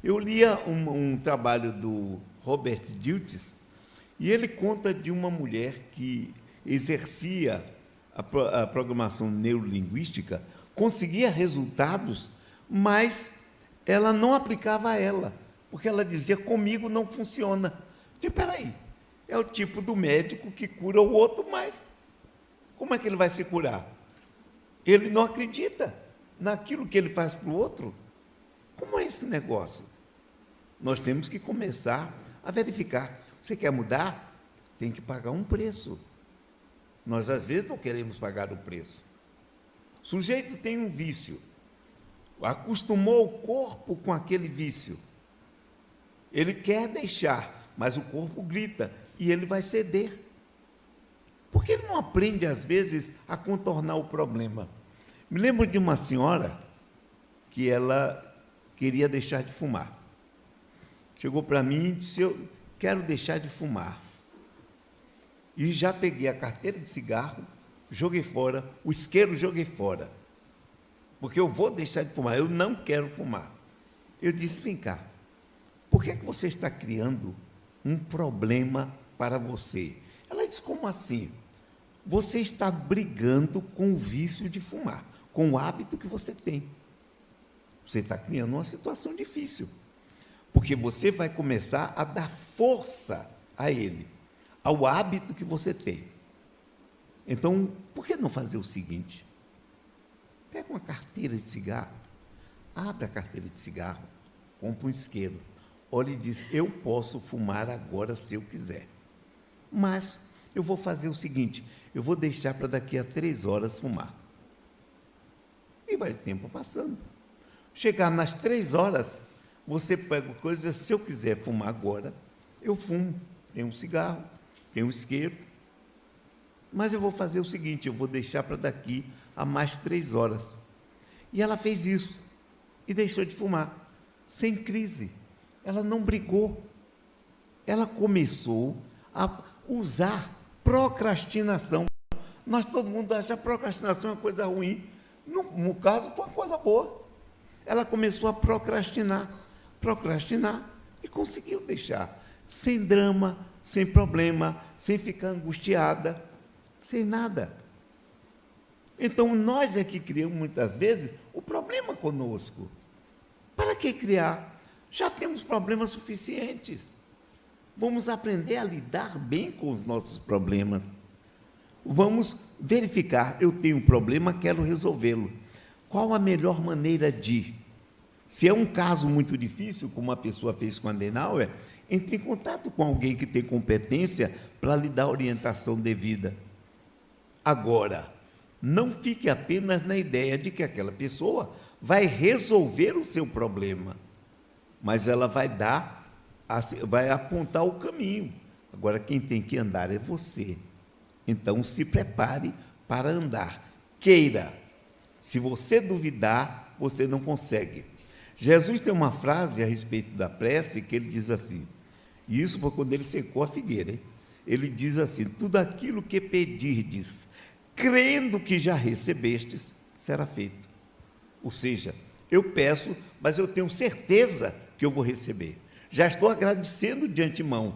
Eu lia um, um trabalho do Robert Diltz e ele conta de uma mulher que exercia a, a programação neurolinguística conseguia resultados, mas ela não aplicava a ela, porque ela dizia: comigo não funciona. Disse, peraí, é o tipo do médico que cura o outro, mas como é que ele vai se curar? Ele não acredita naquilo que ele faz para o outro. Como é esse negócio? Nós temos que começar a verificar. Você quer mudar? Tem que pagar um preço. Nós, às vezes, não queremos pagar o preço. O sujeito tem um vício, acostumou o corpo com aquele vício. Ele quer deixar, mas o corpo grita e ele vai ceder. Porque ele não aprende, às vezes, a contornar o problema. Me lembro de uma senhora que ela queria deixar de fumar. Chegou para mim e disse: Eu quero deixar de fumar. E já peguei a carteira de cigarro joguei fora, o isqueiro joguei fora. Porque eu vou deixar de fumar, eu não quero fumar. Eu disse: vem cá, por que, é que você está criando um problema para você? Ela disse: como assim? Você está brigando com o vício de fumar, com o hábito que você tem. Você está criando uma situação difícil. Porque você vai começar a dar força a ele, ao hábito que você tem. Então, por que não fazer o seguinte? Pega uma carteira de cigarro, abre a carteira de cigarro, compra um isqueiro, olha e diz: Eu posso fumar agora se eu quiser. Mas eu vou fazer o seguinte: eu vou deixar para daqui a três horas fumar. E vai o tempo passando. Chegar nas três horas, você pega coisa, se eu quiser fumar agora, eu fumo. Tem um cigarro, tem um isqueiro, mas eu vou fazer o seguinte: eu vou deixar para daqui a mais três horas. E ela fez isso e deixou de fumar, sem crise. Ela não brigou. Ela começou a usar procrastinação. Nós todo mundo acha procrastinação uma coisa ruim. No, no caso, foi uma coisa boa. Ela começou a procrastinar, procrastinar e conseguiu deixar, sem drama, sem problema, sem ficar angustiada sem nada. Então, nós é que criamos muitas vezes o problema conosco. Para que criar? Já temos problemas suficientes. Vamos aprender a lidar bem com os nossos problemas. Vamos verificar: eu tenho um problema, quero resolvê-lo. Qual a melhor maneira de? Se é um caso muito difícil, como a pessoa fez com a Adenauer, entre em contato com alguém que tem competência para lhe dar orientação devida. Agora, não fique apenas na ideia de que aquela pessoa vai resolver o seu problema, mas ela vai dar, vai apontar o caminho. Agora, quem tem que andar é você. Então, se prepare para andar. Queira. Se você duvidar, você não consegue. Jesus tem uma frase a respeito da prece que ele diz assim, e isso foi quando ele secou a figueira. Hein? Ele diz assim: tudo aquilo que pedirdes crendo que já recebestes, será feito. Ou seja, eu peço, mas eu tenho certeza que eu vou receber. Já estou agradecendo de antemão.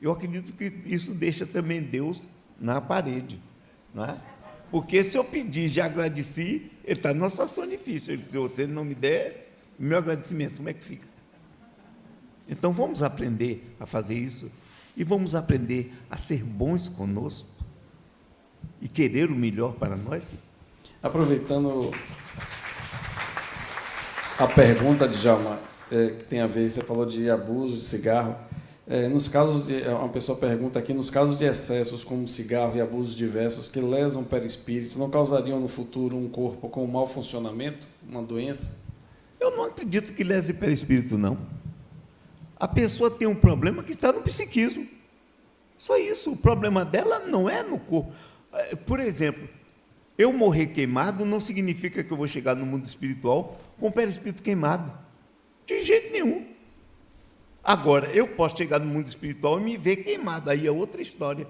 Eu acredito que isso deixa também Deus na parede, não é? Porque se eu pedir já agradeci, ele está numa situação difícil. Ele, se você não me der meu agradecimento, como é que fica? Então vamos aprender a fazer isso e vamos aprender a ser bons conosco e querer o melhor para nós? Aproveitando a pergunta de Jalma, é, que tem a ver, você falou de abuso de cigarro. É, nos casos de, uma pessoa pergunta aqui, nos casos de excessos como cigarro e abusos diversos que lesam o perispírito, não causariam no futuro um corpo com mau funcionamento, uma doença? Eu não acredito que lese perispírito, não. A pessoa tem um problema que está no psiquismo. Só isso. O problema dela não é no corpo. É, por exemplo, eu morrer queimado não significa que eu vou chegar no mundo espiritual com o perispírito queimado. De jeito nenhum. Agora, eu posso chegar no mundo espiritual e me ver queimado, aí é outra história.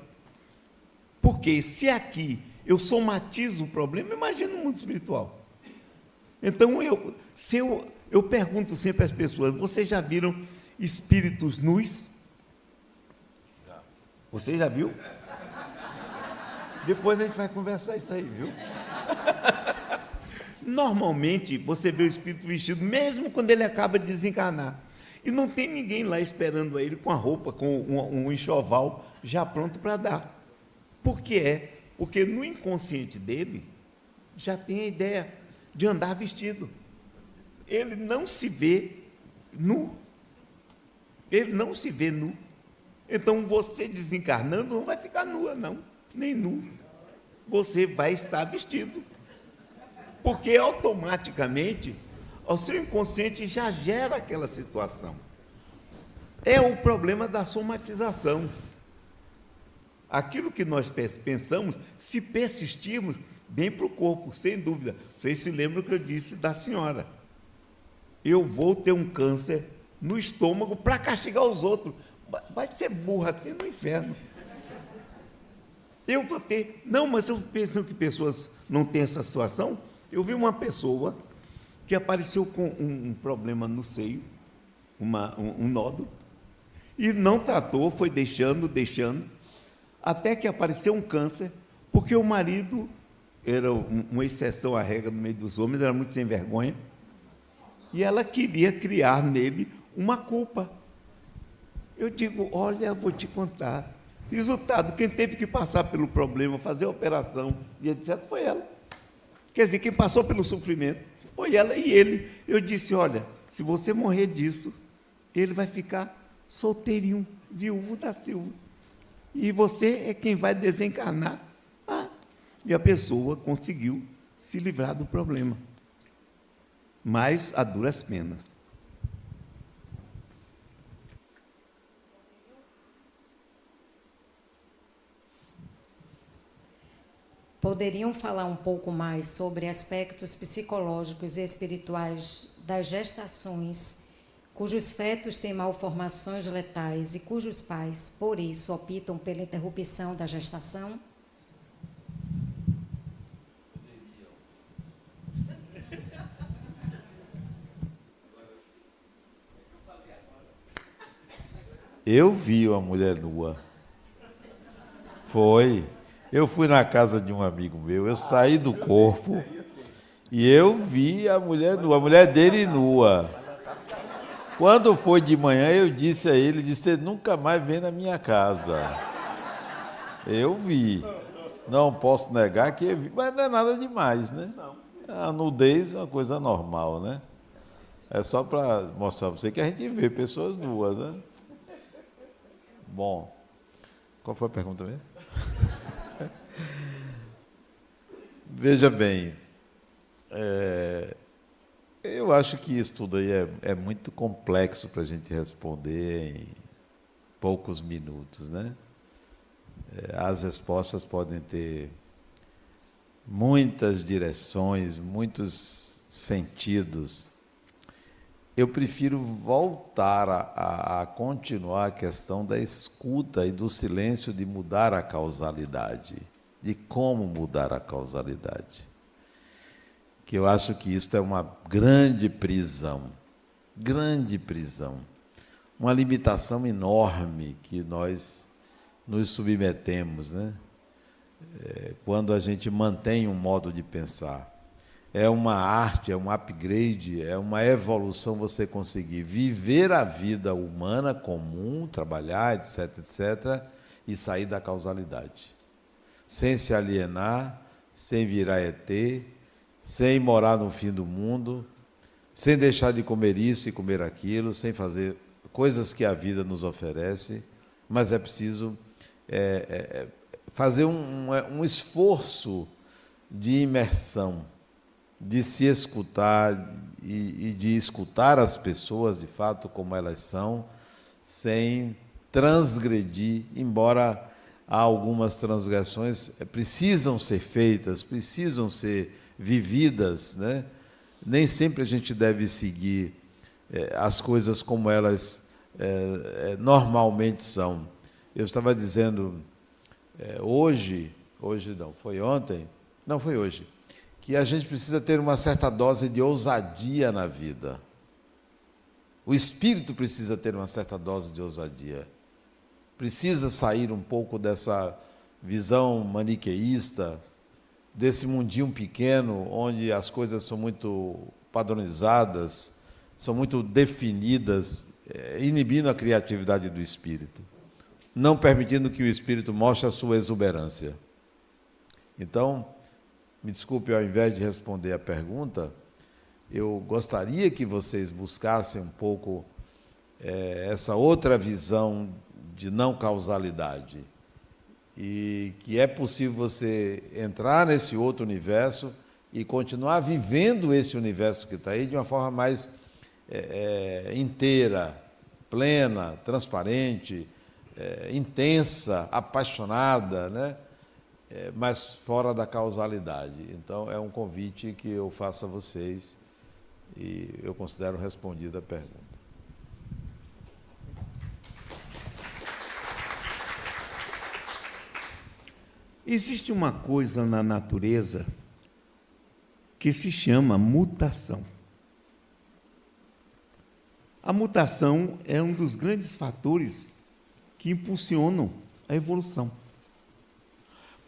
Porque se aqui eu somatizo o problema, imagina no mundo espiritual. Então, eu, se eu, eu pergunto sempre às pessoas: vocês já viram espíritos nus? Você já viu? Depois a gente vai conversar isso aí, viu? Normalmente você vê o espírito vestido, mesmo quando ele acaba de desencarnar. E não tem ninguém lá esperando ele com a roupa, com um, um enxoval já pronto para dar. Por que é? Porque no inconsciente dele já tem a ideia de andar vestido. Ele não se vê nu. Ele não se vê nu. Então você desencarnando não vai ficar nua, não, nem nu. Você vai estar vestido. Porque automaticamente o seu inconsciente já gera aquela situação. É o problema da somatização. Aquilo que nós pensamos, se persistirmos, vem para o corpo, sem dúvida. Vocês se lembram que eu disse da senhora? Eu vou ter um câncer no estômago para castigar os outros. Vai ser burra assim no inferno. Eu vou ter. Não, mas eu penso que pessoas não têm essa situação. Eu vi uma pessoa que apareceu com um, um problema no seio, uma, um, um nódulo, e não tratou, foi deixando, deixando, até que apareceu um câncer, porque o marido era uma exceção à regra no meio dos homens, era muito sem vergonha, e ela queria criar nele uma culpa. Eu digo, olha, vou te contar. Resultado, quem teve que passar pelo problema, fazer a operação e etc., foi ela. Quer dizer, quem passou pelo sofrimento foi ela e ele. Eu disse: olha, se você morrer disso, ele vai ficar solteirinho, viúvo da Silva. E você é quem vai desencarnar. Ah, e a pessoa conseguiu se livrar do problema. Mas a duras penas. Poderiam falar um pouco mais sobre aspectos psicológicos e espirituais das gestações cujos fetos têm malformações letais e cujos pais, por isso, optam pela interrupção da gestação? Eu vi uma mulher nua. Foi. Eu fui na casa de um amigo meu, eu saí do corpo e eu vi a mulher nua, a mulher dele nua. Quando foi de manhã, eu disse a ele, disse, você nunca mais vem na minha casa. Eu vi. Não posso negar que eu vi, mas não é nada demais, né? A nudez é uma coisa normal, né? É só para mostrar para você que a gente vê pessoas nuas, né? Bom, qual foi a pergunta mesmo? Veja bem, é, eu acho que isso tudo aí é, é muito complexo para a gente responder em poucos minutos, né? É, as respostas podem ter muitas direções, muitos sentidos. Eu prefiro voltar a, a, a continuar a questão da escuta e do silêncio de mudar a causalidade de como mudar a causalidade. Que eu acho que isto é uma grande prisão, grande prisão, uma limitação enorme que nós nos submetemos, né? É, quando a gente mantém um modo de pensar. É uma arte, é um upgrade, é uma evolução você conseguir viver a vida humana comum, trabalhar, etc, etc, e sair da causalidade sem se alienar, sem virar ET, sem morar no fim do mundo, sem deixar de comer isso e comer aquilo, sem fazer coisas que a vida nos oferece, mas é preciso é, é, é fazer um, um esforço de imersão, de se escutar e, e de escutar as pessoas de fato como elas são, sem transgredir, embora há algumas transgressões é, precisam ser feitas, precisam ser vividas, né? Nem sempre a gente deve seguir é, as coisas como elas é, normalmente são. Eu estava dizendo hoje, hoje não, foi ontem, não foi hoje, que a gente precisa ter uma certa dose de ousadia na vida. O espírito precisa ter uma certa dose de ousadia. Precisa sair um pouco dessa visão maniqueísta, desse mundinho pequeno, onde as coisas são muito padronizadas, são muito definidas, é, inibindo a criatividade do espírito, não permitindo que o espírito mostre a sua exuberância. Então, me desculpe, ao invés de responder a pergunta, eu gostaria que vocês buscassem um pouco é, essa outra visão de não causalidade e que é possível você entrar nesse outro universo e continuar vivendo esse universo que está aí de uma forma mais é, é, inteira, plena, transparente, é, intensa, apaixonada, né? É, mas fora da causalidade. Então, é um convite que eu faço a vocês e eu considero respondida a pergunta. Existe uma coisa na natureza que se chama mutação. A mutação é um dos grandes fatores que impulsionam a evolução.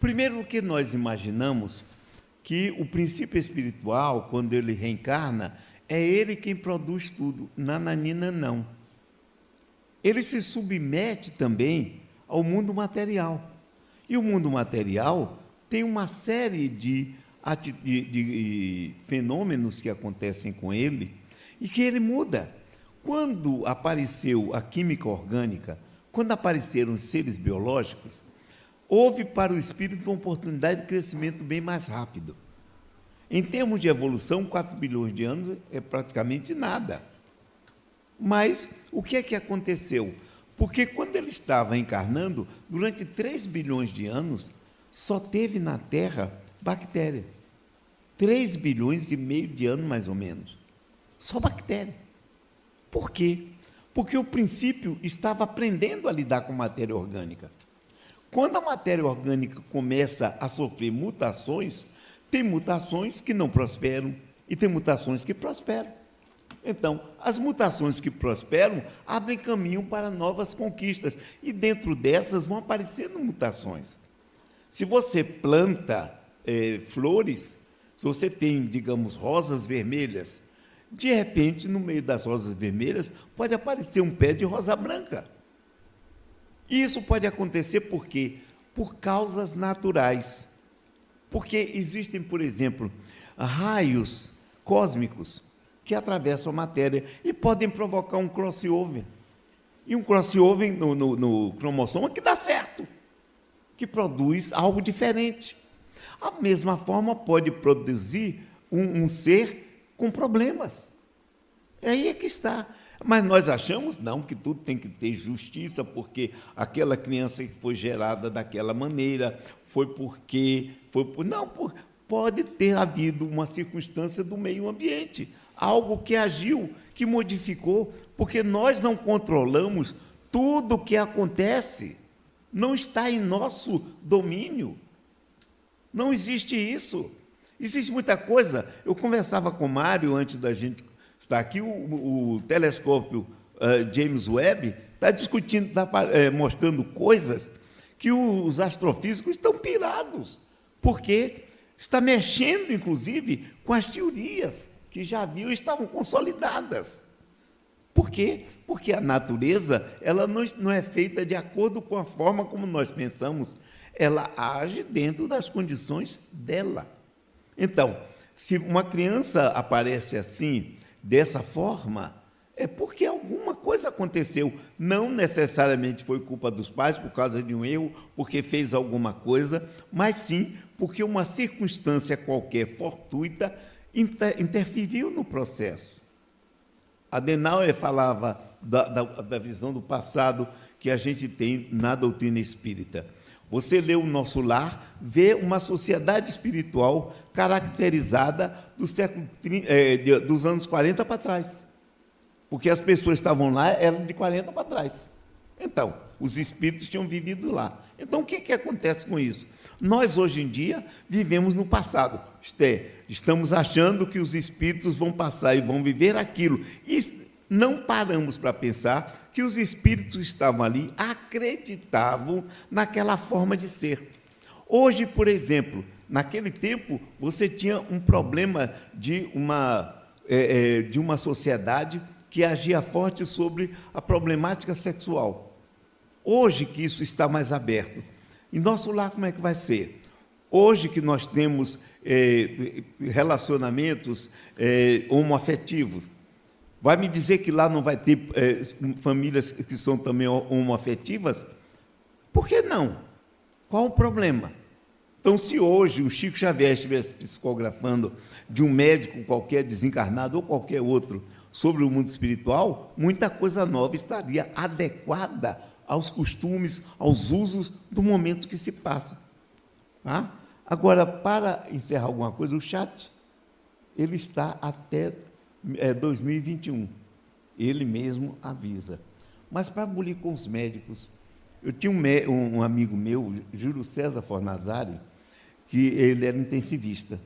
Primeiro que nós imaginamos que o princípio espiritual, quando ele reencarna, é ele quem produz tudo. Nananina não. Ele se submete também ao mundo material. E o mundo material tem uma série de, de, de fenômenos que acontecem com ele e que ele muda. Quando apareceu a química orgânica, quando apareceram os seres biológicos, houve para o espírito uma oportunidade de crescimento bem mais rápido. Em termos de evolução, 4 bilhões de anos é praticamente nada. Mas o que é que aconteceu? Porque quando ele estava encarnando, durante 3 bilhões de anos, só teve na Terra bactéria. 3 bilhões e meio de anos, mais ou menos. Só bactéria. Por quê? Porque o princípio estava aprendendo a lidar com matéria orgânica. Quando a matéria orgânica começa a sofrer mutações, tem mutações que não prosperam e tem mutações que prosperam. Então, as mutações que prosperam abrem caminho para novas conquistas, e dentro dessas vão aparecendo mutações. Se você planta é, flores, se você tem, digamos, rosas vermelhas, de repente, no meio das rosas vermelhas, pode aparecer um pé de rosa branca. E isso pode acontecer por quê? Por causas naturais. Porque existem, por exemplo, raios cósmicos que atravessam a matéria e podem provocar um crossover. E um crossover no, no, no cromossoma que dá certo, que produz algo diferente. A mesma forma pode produzir um, um ser com problemas. É aí é que está. Mas nós achamos não que tudo tem que ter justiça, porque aquela criança que foi gerada daquela maneira foi porque foi por não por, pode ter havido uma circunstância do meio ambiente algo que agiu, que modificou, porque nós não controlamos tudo o que acontece, não está em nosso domínio. Não existe isso. Existe muita coisa. Eu conversava com o Mário antes da gente estar aqui, o, o telescópio uh, James Webb está discutindo, está uh, mostrando coisas que os astrofísicos estão pirados, porque está mexendo, inclusive, com as teorias que já haviam estavam consolidadas. Por quê? Porque a natureza ela não, não é feita de acordo com a forma como nós pensamos, ela age dentro das condições dela. Então, se uma criança aparece assim, dessa forma, é porque alguma coisa aconteceu. Não necessariamente foi culpa dos pais por causa de um erro, porque fez alguma coisa, mas sim porque uma circunstância qualquer fortuita inter, interferiu no processo. Adenauer falava da, da, da visão do passado que a gente tem na doutrina espírita. Você lê o nosso lar, vê uma sociedade espiritual caracterizada do século, é, dos anos 40 para trás. Porque as pessoas estavam lá eram de 40 para trás. Então, os espíritos tinham vivido lá. Então, o que, que acontece com isso? Nós, hoje em dia, vivemos no passado. É, estamos achando que os espíritos vão passar e vão viver aquilo. E não paramos para pensar que os espíritos estavam ali, acreditavam naquela forma de ser. Hoje, por exemplo, naquele tempo, você tinha um problema de uma, é, é, de uma sociedade que agia forte sobre a problemática sexual. Hoje que isso está mais aberto, em nosso lar, como é que vai ser? Hoje que nós temos é, relacionamentos é, homoafetivos, vai me dizer que lá não vai ter famílias que são também homoafetivas? Por que não? Qual o problema? Então, se hoje o Chico Xavier estivesse psicografando de um médico qualquer desencarnado ou qualquer outro sobre o mundo espiritual, muita coisa nova estaria adequada aos costumes, aos usos do momento que se passa. Tá? Agora, para encerrar alguma coisa, o chat, ele está até é, 2021. Ele mesmo avisa. Mas para abolir com os médicos, eu tinha um, um amigo meu, Júlio César Fornazari, que ele era intensivista.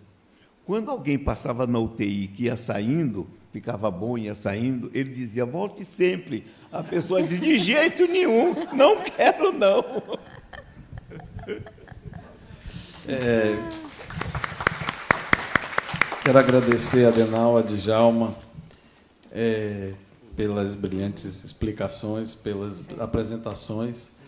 Quando alguém passava na UTI que ia saindo, ficava bom, ia saindo, ele dizia, volte sempre, a pessoa diz: de jeito nenhum, não quero não. É, quero agradecer a Denal, a Djalma, é, pelas brilhantes explicações, pelas apresentações.